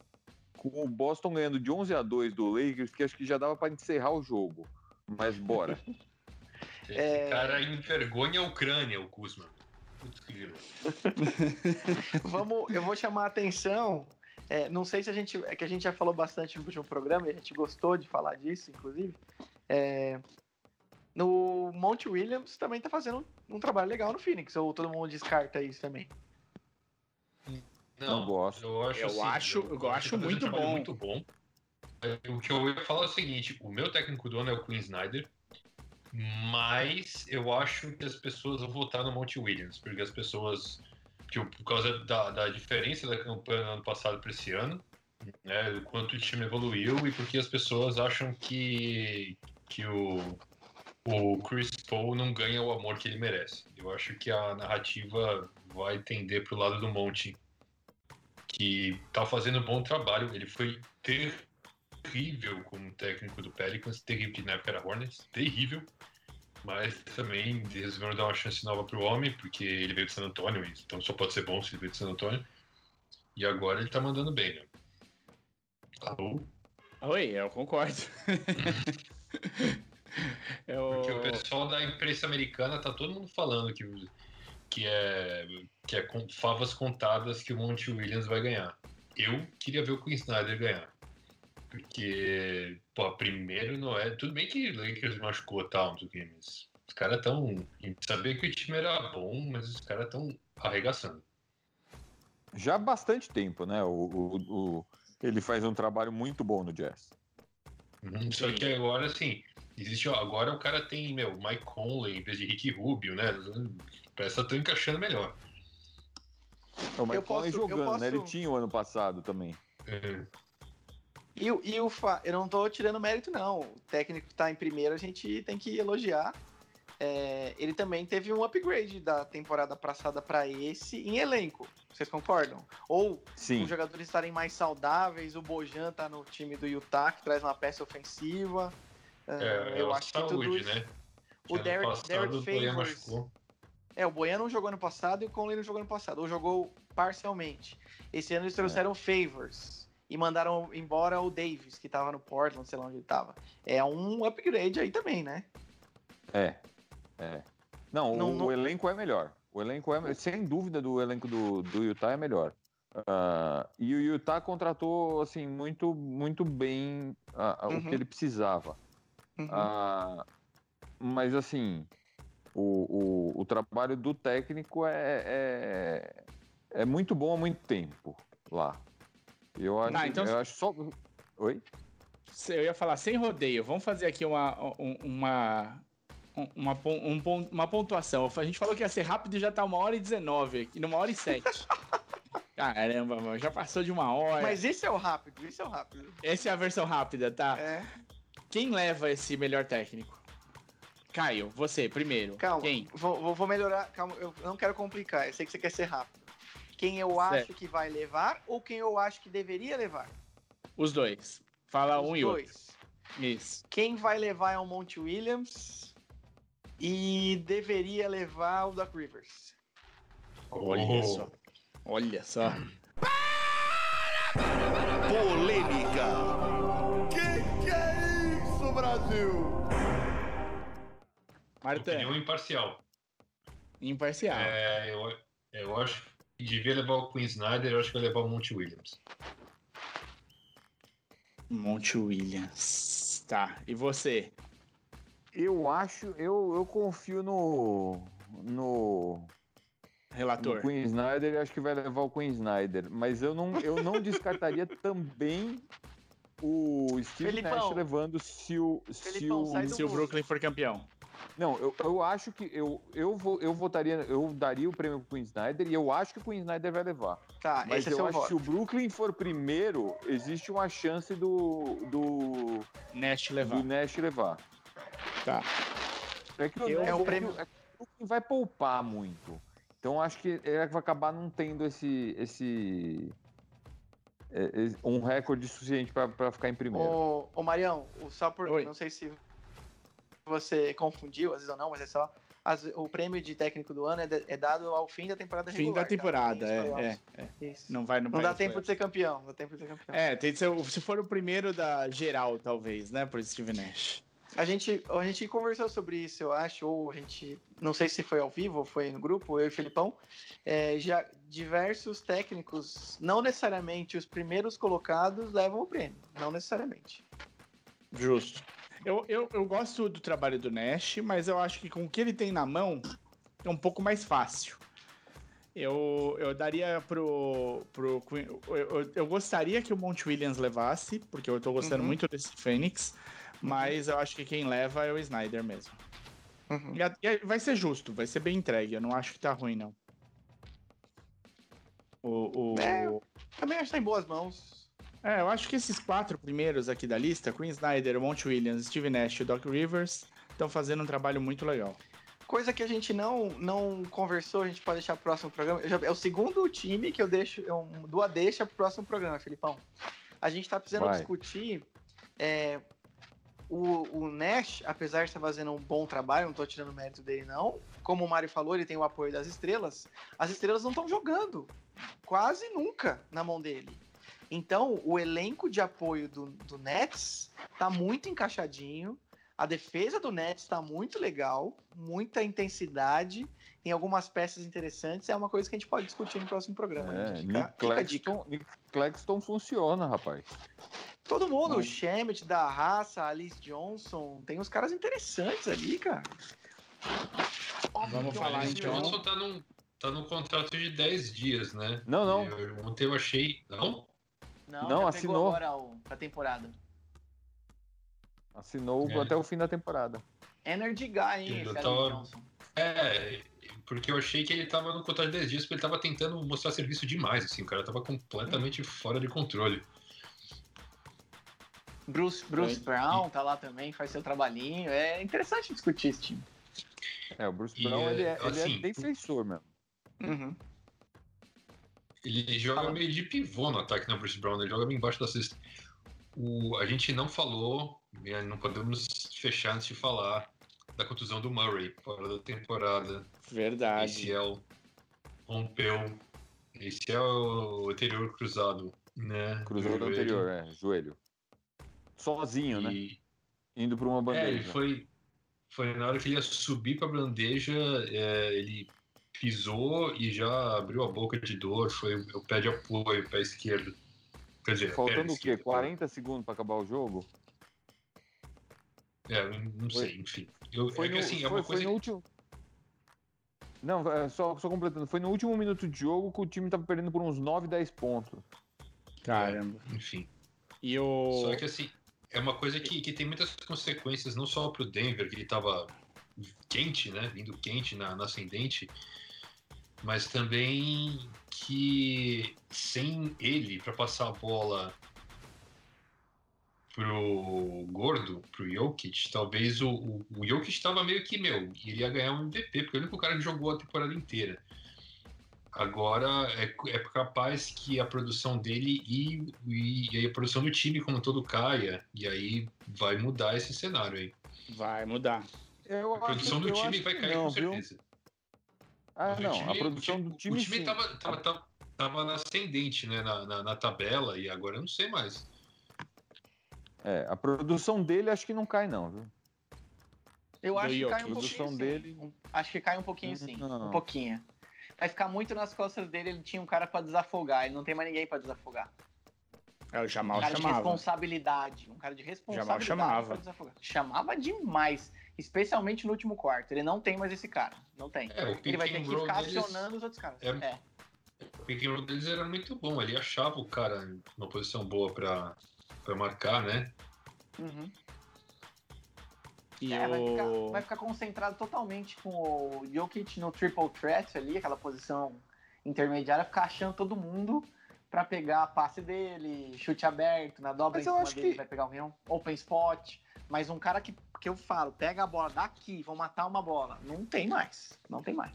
com o Boston ganhando de 11 a 2 do Lakers, que acho que já dava para encerrar o jogo. Mas bora. Esse é... cara envergonha a Ucrânia, o Kuzma. Vamos, eu vou chamar a atenção. É, não sei se a gente. É que a gente já falou bastante no último programa e a gente gostou de falar disso, inclusive. É, no Monte Williams também tá fazendo um, um, trabalho legal no Phoenix, ou todo mundo descarta isso também? Não, gosto. Eu acho, eu assim, acho, eu, eu acho muito bom. muito bom. O que eu ia falar é o seguinte: o meu técnico do ano é o Queen Snyder. Mas eu acho que as pessoas vão votar no Monte Williams, porque as pessoas, que, por causa da, da diferença da campanha do ano passado para esse ano, né, o quanto o time evoluiu e porque as pessoas acham que, que o, o Chris Paul não ganha o amor que ele merece. Eu acho que a narrativa vai tender para o lado do Monte, que está fazendo um bom trabalho. Ele foi terrível como técnico do Pelicans, terrível, na época era Hornets, terrível. Mas também resolveram dar uma chance nova pro homem, porque ele veio de San Antônio, então só pode ser bom se ele veio de San Antônio. E agora ele tá mandando bem, né? Alô? Oi, eu concordo. eu... Porque o pessoal da imprensa americana tá todo mundo falando que, que é, que é com favas contadas que o Monte Williams vai ganhar. Eu queria ver o Queen Snyder ganhar. Porque, pô, primeiro não é. Tudo bem que o Lakers machucou tal, não sei mas os caras estão. Sabia que o time era bom, mas os caras estão arregaçando. Já há bastante tempo, né? O, o, o, ele faz um trabalho muito bom no Jazz. Uhum, só que agora, assim, existe. Agora o cara tem, meu, Mike Conley em vez de Rick Rubio, né? Parece que tá encaixando melhor. O Mike Conley jogando, posso... né? Ele tinha o ano passado também. É. E, e o Fa, eu não tô tirando mérito, não. O técnico que tá em primeiro, a gente tem que elogiar. É, ele também teve um upgrade da temporada passada para esse em elenco. Vocês concordam? Ou Sim. os jogadores estarem mais saudáveis, o Bojan tá no time do Utah, que traz uma peça ofensiva. É, é eu acho saúde, que tudo né? O Derek, Derek Favors. É, o Boyan não jogou ano passado e o Conley não jogou ano passado, ou jogou parcialmente. Esse ano eles trouxeram é. Favors e mandaram embora o Davis, que tava no Portland, sei lá onde ele tava. É um upgrade aí também, né? É. É. Não, não, o, não... o, elenco é melhor. O elenco é, sem dúvida, do elenco do, do Utah é melhor. Uh, e o Utah contratou assim muito, muito bem uh, uhum. o que ele precisava. Uhum. Uh, mas assim, o, o, o, trabalho do técnico é, é, é muito bom há muito tempo lá. Eu acho, ah, então... eu acho só. Oi? Eu ia falar sem rodeio. Vamos fazer aqui uma, uma, uma, um, uma pontuação. A gente falou que ia ser rápido e já tá uma hora e 19 aqui, numa hora e sete. Caramba, mano, já passou de uma hora. Mas esse é o rápido, esse é o rápido. Essa é a versão rápida, tá? É. Quem leva esse melhor técnico? Caio, você, primeiro. Calma, Quem? Vou, vou melhorar. Calma, eu não quero complicar. Eu sei que você quer ser rápido. Quem eu certo. acho que vai levar ou quem eu acho que deveria levar? Os dois. Fala Os um e outro. Isso. Quem vai levar é o Monte Williams e deveria levar o Doc Rivers. Olha oh. só. Olha só. Polêmica. É isso, Brasil? Marta. Opinião imparcial. Imparcial. É, eu, eu acho devia levar o Queen Snyder, eu acho que vai levar o Monte Williams. Monte Williams. Tá. E você? Eu acho, eu, eu confio no. no. Relator. No Queen Snyder, acho que vai levar o Queen Snyder. Mas eu não, eu não descartaria também o Steve Felipão. Nash levando se o, se o, se o Brooklyn for campeão. Não, eu, eu acho que eu, eu, vou, eu votaria, eu daria o prêmio pro Queen Snyder e eu acho que o Queen Snyder vai levar. Tá, Mas esse eu é acho que se o Brooklyn for primeiro, existe uma chance do. do Nash levar. Do Nash levar. Tá. É que eu, é o prêmio. É o Brooklyn vai poupar muito. Então acho que ele vai acabar não tendo esse. esse é, um recorde suficiente para ficar em primeiro. Ô, ô Marião, só por. Oi. Não sei se você confundiu, às vezes ou não, mas é só. As, o prêmio de técnico do ano é, de, é, dado ao fim da temporada regular. Fim da temporada, tá? é, é, é. Não vai no Não dá tempo de ser campeão, não dá tempo de ser campeão. É, tem de ser, se for o primeiro da geral, talvez, né, por Steve Nash. A gente, a gente conversou sobre isso, eu acho, ou a gente, não sei se foi ao vivo ou foi no grupo, eu e o Filipão, é, já diversos técnicos, não necessariamente os primeiros colocados levam o prêmio, não necessariamente. Justo. Eu, eu, eu gosto do trabalho do Nash, mas eu acho que com o que ele tem na mão é um pouco mais fácil. Eu, eu daria pro. pro eu, eu, eu gostaria que o Monte Williams levasse, porque eu tô gostando uhum. muito desse Fênix, mas eu acho que quem leva é o Snyder mesmo. Uhum. E, e, vai ser justo, vai ser bem entregue. Eu não acho que tá ruim, não. O, o... É, também acho que tá em boas mãos. É, eu acho que esses quatro primeiros aqui da lista, Queen Snyder, Monte Williams, Steve Nash e Doc Rivers, estão fazendo um trabalho muito legal. Coisa que a gente não, não conversou, a gente pode deixar pro próximo programa. Já, é o segundo time que eu deixo, eu dou a deixa pro próximo programa, Filipão. A gente tá precisando Vai. discutir é, o, o, Nash, apesar de estar fazendo um bom trabalho, não estou tirando mérito dele, não. Como o Mário falou, ele tem o apoio das estrelas. As estrelas não estão jogando quase nunca na mão dele. Então, o elenco de apoio do, do Nets tá muito encaixadinho. A defesa do Nets está muito legal, muita intensidade, tem algumas peças interessantes. É uma coisa que a gente pode discutir no próximo programa. Né? É, né? Nick, Claxton, Nick Claxton funciona, rapaz. Todo mundo, Mas... o Shemet da raça, Alice Johnson, tem uns caras interessantes ali, cara. Vamos falar então. Johnson tá num, tá num contrato de 10 dias, né? Não, não. Eu, ontem eu achei. Não? Não, não assinou agora o, a temporada. Assinou é. até o fim da temporada. Energy Guy, hein, esse tava... Johnson. É, porque eu achei que ele tava no contrato de 10 dias, porque ele tava tentando mostrar serviço demais, assim, o cara tava completamente hum. fora de controle. Bruce, Bruce é. Brown tá lá também, faz seu trabalhinho. É interessante discutir esse time. É, o Bruce Brown, ele, é, ele é assim, defensor mesmo. Uhum. Ele joga meio de pivô no ataque na Bruce Brown, ele joga bem embaixo da cesta. O, a gente não falou, né, não podemos fechar antes de falar da contusão do Murray fora da temporada. Verdade. ACL rompeu. Esse é o anterior cruzado, né? Cruzou do anterior, é, joelho. Sozinho, né? e... né? Indo para uma bandeja. É, ele foi, foi na hora que ele ia subir para a bandeja, é, ele pisou e já abriu a boca de dor, foi o pé de apoio, pé esquerdo. Quer dizer, Faltando o quê? 40 segundos para acabar o jogo? É, não sei, foi, enfim. Eu, foi é que assim, é uma coisa. Foi no último... Não, é, só, só completando. Foi no último minuto de jogo que o time tava perdendo por uns 9, 10 pontos. Caramba. É, enfim. E o... Só que assim, é uma coisa que, que tem muitas consequências, não só pro Denver, que ele tava quente, né? Vindo quente na, na ascendente, mas também que sem ele para passar a bola pro Gordo, pro Jokic, talvez o, o, o Jokic estava meio que, meu, iria ganhar um MVP, porque é o único cara que jogou a temporada inteira. Agora é, é capaz que a produção dele e, e, e, a produção do time como todo caia, e aí vai mudar esse cenário aí. Vai mudar. Eu a produção acho, do time vai cair não, com certeza. Viu? Ah, não, time, a produção do time. O time estava tava, tava, tava na ascendente, né, na, na, na, tabela, e agora eu não sei mais. É, a produção dele acho que não cai, não, viu? Eu acho que cai um pouquinho. Dele... Sim. Acho que cai um pouquinho, sim. Não. Um pouquinho. Vai ficar muito nas costas dele, ele tinha um cara para desafogar, ele não tem mais ninguém para desafogar. É, o Jamal um cara chamava. de responsabilidade. Um cara de responsabilidade. Jamal chamava. Chamava demais. Especialmente no último quarto. Ele não tem mais esse cara. Não tem. É, ele vai ter que ficar deles... acionando os outros caras. É, é. O pick and roll deles era muito bom. Ele achava o cara numa posição boa pra marcar, né? Uhum. É, vai, ficar, vai, ficar, concentrado totalmente com o Jokic no triple threat ali, aquela posição intermediária, ficar achando todo mundo para pegar a passe dele, chute aberto, na dobra Mas em cima dele, que... vai pegar um open spot. Mas um cara que, que eu falo, pega a bola daqui, vão matar uma bola. Não tem mais. Não tem mais.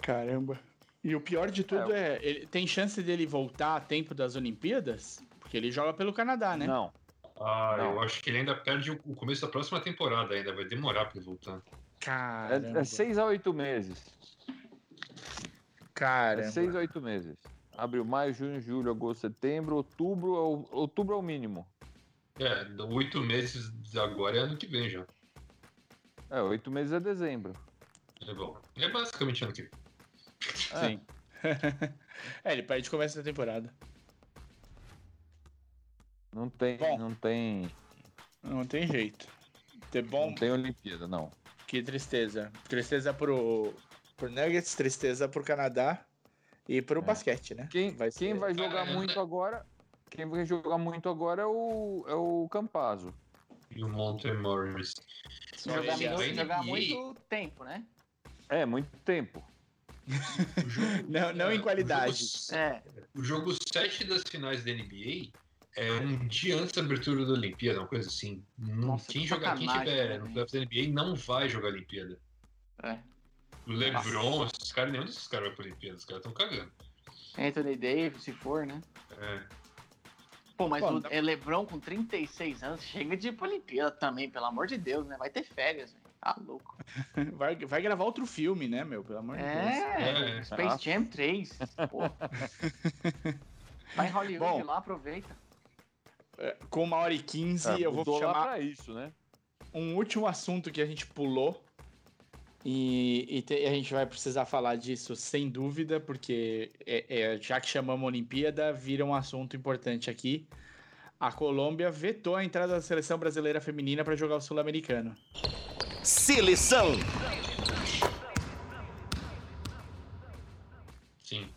Caramba. E o pior de tudo é, é ele tem chance dele voltar a tempo das Olimpíadas? Porque ele joga pelo Canadá, né? Não. Ah, não. eu acho que ele ainda perde o começo da próxima temporada ainda, vai demorar para ele voltar. Cara. É, é seis a oito meses. Cara. É seis a oito meses. Abril, maio, junho, julho, agosto, setembro, outubro, outubro é o mínimo. É, oito meses agora é ano que vem já. É, oito meses é dezembro. É bom. É basicamente ano que vem. Sim. é, ele perde começo da temporada. Não tem, bom, não tem. Não tem jeito. Ter bom. Não tem Olimpíada, não. Que tristeza. Tristeza pro, pro Nuggets, tristeza pro Canadá e pro é. basquete, né? Quem vai, quem vai jogar muito agora? Quem vai jogar muito agora é o, é o Campazzo. E o Monte Morris. Jogar, muito, jogar muito tempo, né? É, muito tempo. Jogo, não, não em qualidade. O jogo, é. o jogo 7 das finais da NBA é um dia antes da abertura da Olimpíada, uma coisa assim. Nossa, quem jogar, quem tiver no playoffs da NBA não vai jogar a Olimpíada. É. O LeBron, Nossa. esses caras, nenhum desses caras vai pra Olimpíada, os caras estão cagando. Anthony Davis, se for, né? É. Pô, mas Pô, o é LeBron com 36 anos chega de ir pra Olimpíada também, pelo amor de Deus, né? Vai ter férias, velho. Tá louco. Vai, vai gravar outro filme, né, meu? Pelo amor de é, Deus. É, Space Jam 3. Pô. Vai em Hollywood Bom, lá, aproveita. É, com uma hora e quinze, é, eu vou chamar. Pra isso, né? Um último assunto que a gente pulou. E, e te, a gente vai precisar falar disso sem dúvida, porque é, é, já que chamamos Olimpíada, vira um assunto importante aqui. A Colômbia vetou a entrada da seleção brasileira feminina para jogar o Sul-Americano. Seleção. Sim.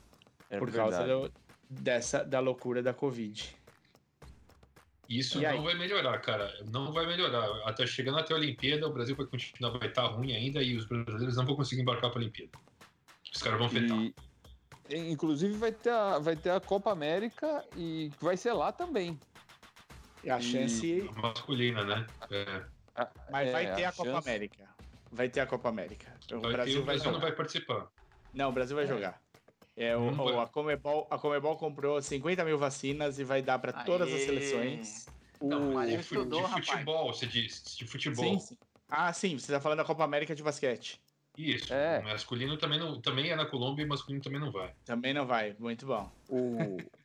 É por verdade. causa do, dessa da loucura da Covid. Isso não vai melhorar, cara. Não vai melhorar. Até chegando até a Olimpíada, o Brasil vai continuar, vai estar ruim ainda e os brasileiros não vão conseguir embarcar para a Olimpíada. Os caras vão fetar. E, inclusive vai ter, a, vai ter a Copa América e vai ser lá também. E a chance. Masculina, né? É. Mas é, vai ter a, a Copa chance... América. Vai ter a Copa América. O vai Brasil, ter, o Brasil vai não vai participar. Não, o Brasil vai é. jogar. É, o, o, a, Comebol, a Comebol comprou 50 mil vacinas e vai dar para todas as seleções. Não, o, de, estudou, de futebol, você disse. De futebol. Sim, sim. Ah, sim, você está falando da Copa América de basquete. Isso. É. O masculino também, não, também é na Colômbia e o masculino também não vai. Também não vai, muito bom. O,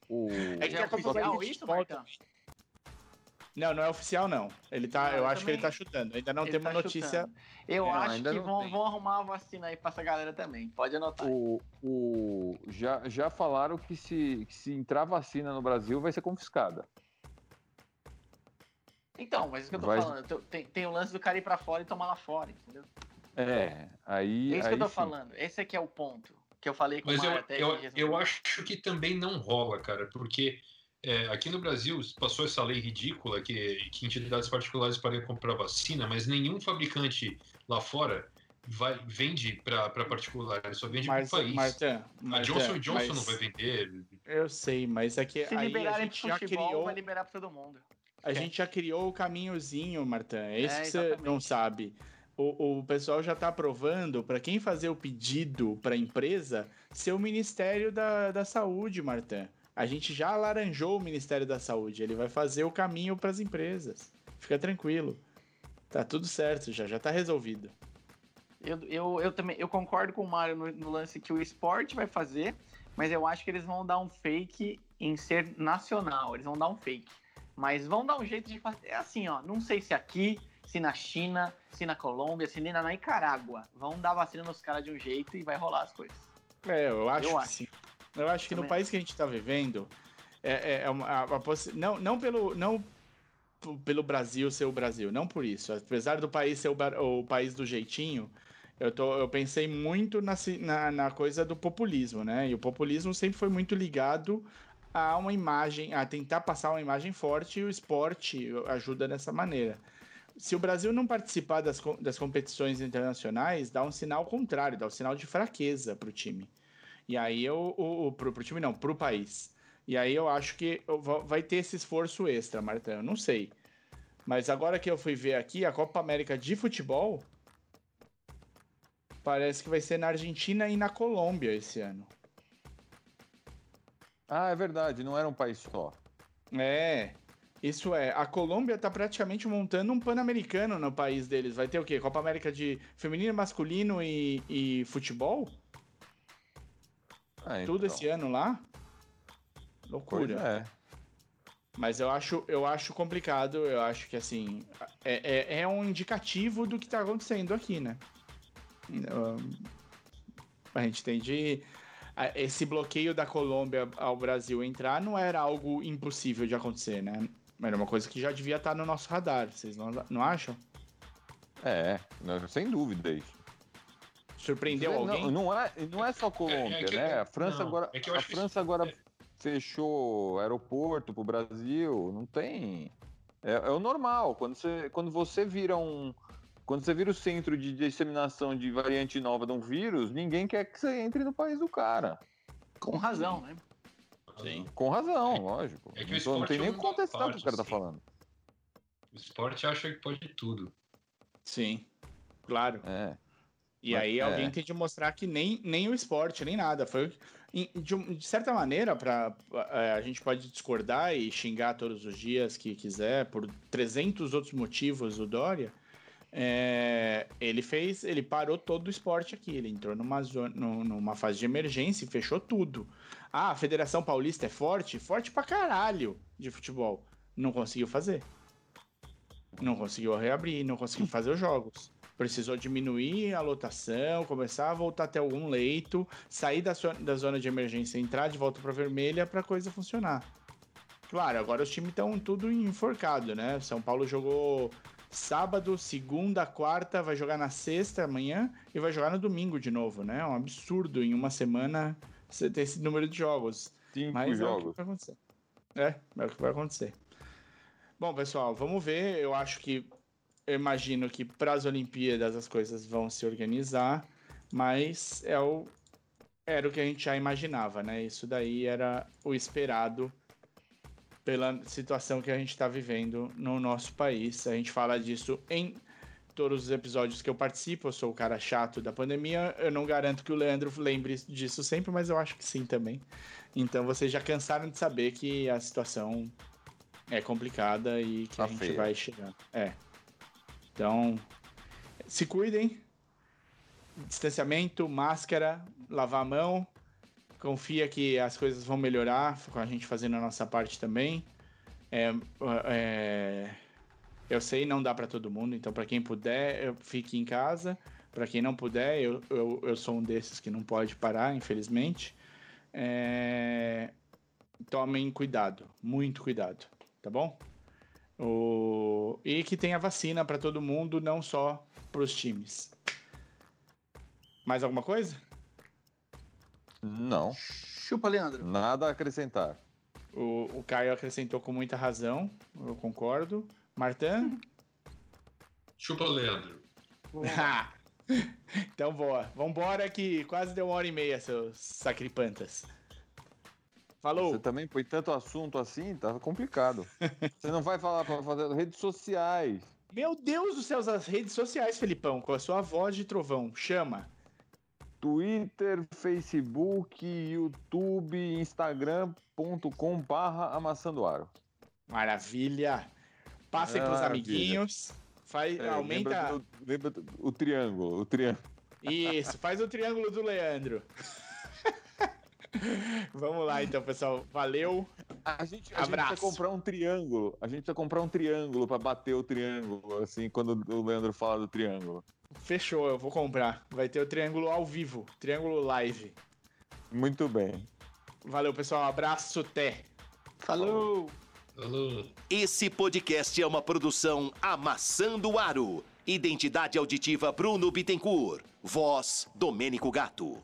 o... É que a Copa América de futebol também. Não, não é oficial, não. Ele tá, não, eu, acho também... que ele tá chutando. Ainda não ele tem uma tá notícia. Chutando. Eu é, acho que vão, vão, arrumar uma vacina aí pra essa galera também. Pode anotar. O, o, já, já falaram que se, que se entrar vacina no Brasil vai ser confiscada. Então, mas isso que eu tô vai... falando. Tem, tem o lance do cara ir pra fora e tomar lá fora, entendeu? É, aí. É isso aí que eu tô sim. falando. Esse aqui é o ponto que eu falei com mas o eu, eu, eu acho que também não rola, cara, porque é, aqui no Brasil passou essa lei ridícula que, que entidades particulares podem comprar vacina, mas nenhum fabricante lá fora vai, vende para particular, ele só vende para o país. Marta, Marta, a Johnson Johnson mas... não vai vender. Eu sei, mas é que Se aí liberarem a gente já futebol, criou... vai liberar para todo mundo. A é. gente já criou o caminhozinho, Marta. É isso é, que você não sabe. O, o pessoal já está aprovando para quem fazer o pedido para a empresa ser o Ministério da, da Saúde, Marta. A gente já alaranjou o Ministério da Saúde. Ele vai fazer o caminho para as empresas. Fica tranquilo. Tá tudo certo, já já tá resolvido. Eu, eu, eu também eu concordo com o Mário no, no lance que o esporte vai fazer, mas eu acho que eles vão dar um fake em ser nacional. Eles vão dar um fake. Mas vão dar um jeito de fazer. É assim, ó. Não sei se aqui, se na China, se na Colômbia, se nem na Nicarágua. Vão dar vacina nos caras de um jeito e vai rolar as coisas. É, eu acho eu que acho. sim. Eu acho que Também. no país que a gente está vivendo, é, é, é uma, a, a não, não, pelo, não pelo Brasil ser o Brasil, não por isso. Apesar do país ser o, o país do jeitinho, eu, tô, eu pensei muito na, na, na, coisa do populismo, né? E o populismo sempre foi muito ligado a uma imagem, a tentar passar uma imagem forte e o esporte ajuda dessa maneira. Se o Brasil não participar das, das competições internacionais, dá um sinal contrário, dá um sinal de fraqueza para o time. E aí eu, o, o, pro, pro time não, pro país. E aí eu acho que vai ter esse esforço extra, Marta. Eu não sei. Mas agora que eu fui ver aqui, a Copa América de futebol parece que vai ser na Argentina e na Colômbia esse ano. Ah, é verdade, não era um país só. É. Isso é, a Colômbia tá praticamente montando um pan-americano no país deles. Vai ter o quê? Copa América de feminino, masculino e, e futebol? Ah, então. Tudo esse ano lá? Loucura. é. Mas eu acho, eu acho complicado, eu acho que assim, é, é, é um indicativo do que está acontecendo aqui, né? a gente tem de. Esse bloqueio da Colômbia ao Brasil entrar não era algo impossível de acontecer, né? Era uma coisa que já devia estar no nosso radar, vocês não, não acham? É, sem dúvida isso. Surpreendeu não, alguém? Não é, não é só Colômbia, é, é que, né? A França não, agora, é a França agora é. fechou aeroporto pro Brasil, não tem. É, é, o normal. Quando você, quando você vira um. Quando você vira o centro de disseminação de variante nova de um vírus, ninguém quer que você entre no país do cara. Com razão, né? Sim. Com razão, lógico. É que não, não tem nem o contestar o que o cara tá assim. tá falando. O esporte acha que pode tudo. Sim, claro. É. E aí alguém é. tem de mostrar que nem, nem o esporte, nem nada. Foi de, de certa maneira, para é, a gente pode discordar e xingar todos os dias que quiser por 300 outros motivos o Dória. É, ele fez, ele parou todo o esporte aqui. Ele entrou numa, zona, numa fase de emergência e fechou tudo. Ah, a Federação Paulista é forte? Forte pra caralho de futebol. Não conseguiu fazer. Não conseguiu reabrir, não conseguiu fazer os jogos precisou diminuir a lotação, começar a voltar até algum leito, sair da, da zona de emergência, entrar de volta para vermelha para a coisa funcionar. Claro, agora os times estão tudo enforcado, né? São Paulo jogou sábado, segunda, quarta, vai jogar na sexta amanhã e vai jogar no domingo de novo, né? É um absurdo em uma semana você ter esse número de jogos. Cinco Mas jogos. É o que vai acontecer. É, é o que vai acontecer. Bom, pessoal, vamos ver. Eu acho que eu imagino que para as Olimpíadas as coisas vão se organizar, mas é o, era o que a gente já imaginava, né? Isso daí era o esperado pela situação que a gente está vivendo no nosso país. A gente fala disso em todos os episódios que eu participo. Eu sou o cara chato da pandemia. Eu não garanto que o Leandro lembre disso sempre, mas eu acho que sim também. Então vocês já cansaram de saber que a situação é complicada e que tá a gente feio. vai chegar. É. Então, se cuidem. Distanciamento, máscara, lavar a mão. Confia que as coisas vão melhorar com a gente fazendo a nossa parte também. É, é, eu sei, não dá para todo mundo, então para quem puder, fique em casa. Para quem não puder, eu, eu, eu, sou um desses que não pode parar, infelizmente. É, tomem cuidado, muito cuidado, tá bom? O... E que tenha vacina para todo mundo, não só para os times. Mais alguma coisa? Não. Chupa, Leandro. Nada a acrescentar. O, o Caio acrescentou com muita razão, eu concordo. Martin? Chupa, Leandro. então boa. Vambora que quase deu uma hora e meia, seus sacripantas. Falou. Você também põe tanto assunto assim, tá complicado. Você não vai falar para fazer redes sociais. Meu Deus do céu, as redes sociais, Felipão, com a sua voz de trovão. Chama. Twitter, Facebook, YouTube, Instagram.com barra amassando Maravilha. Passem é, pros maravilha. amiguinhos. Faz, é, aumenta. Lembra, do, lembra do, o triângulo, o triângulo. Isso, faz o triângulo do Leandro. Vamos lá então, pessoal. Valeu. A gente, a Abraço. gente precisa comprar um triângulo. A gente precisa comprar um triângulo para bater o triângulo, assim, quando o Leandro fala do triângulo. Fechou, eu vou comprar. Vai ter o triângulo ao vivo, triângulo live. Muito bem. Valeu, pessoal. abraço, até. Falou. Falou. Esse podcast é uma produção Amassando Aro. Identidade auditiva Bruno Bittencourt. Voz Domênico Gato.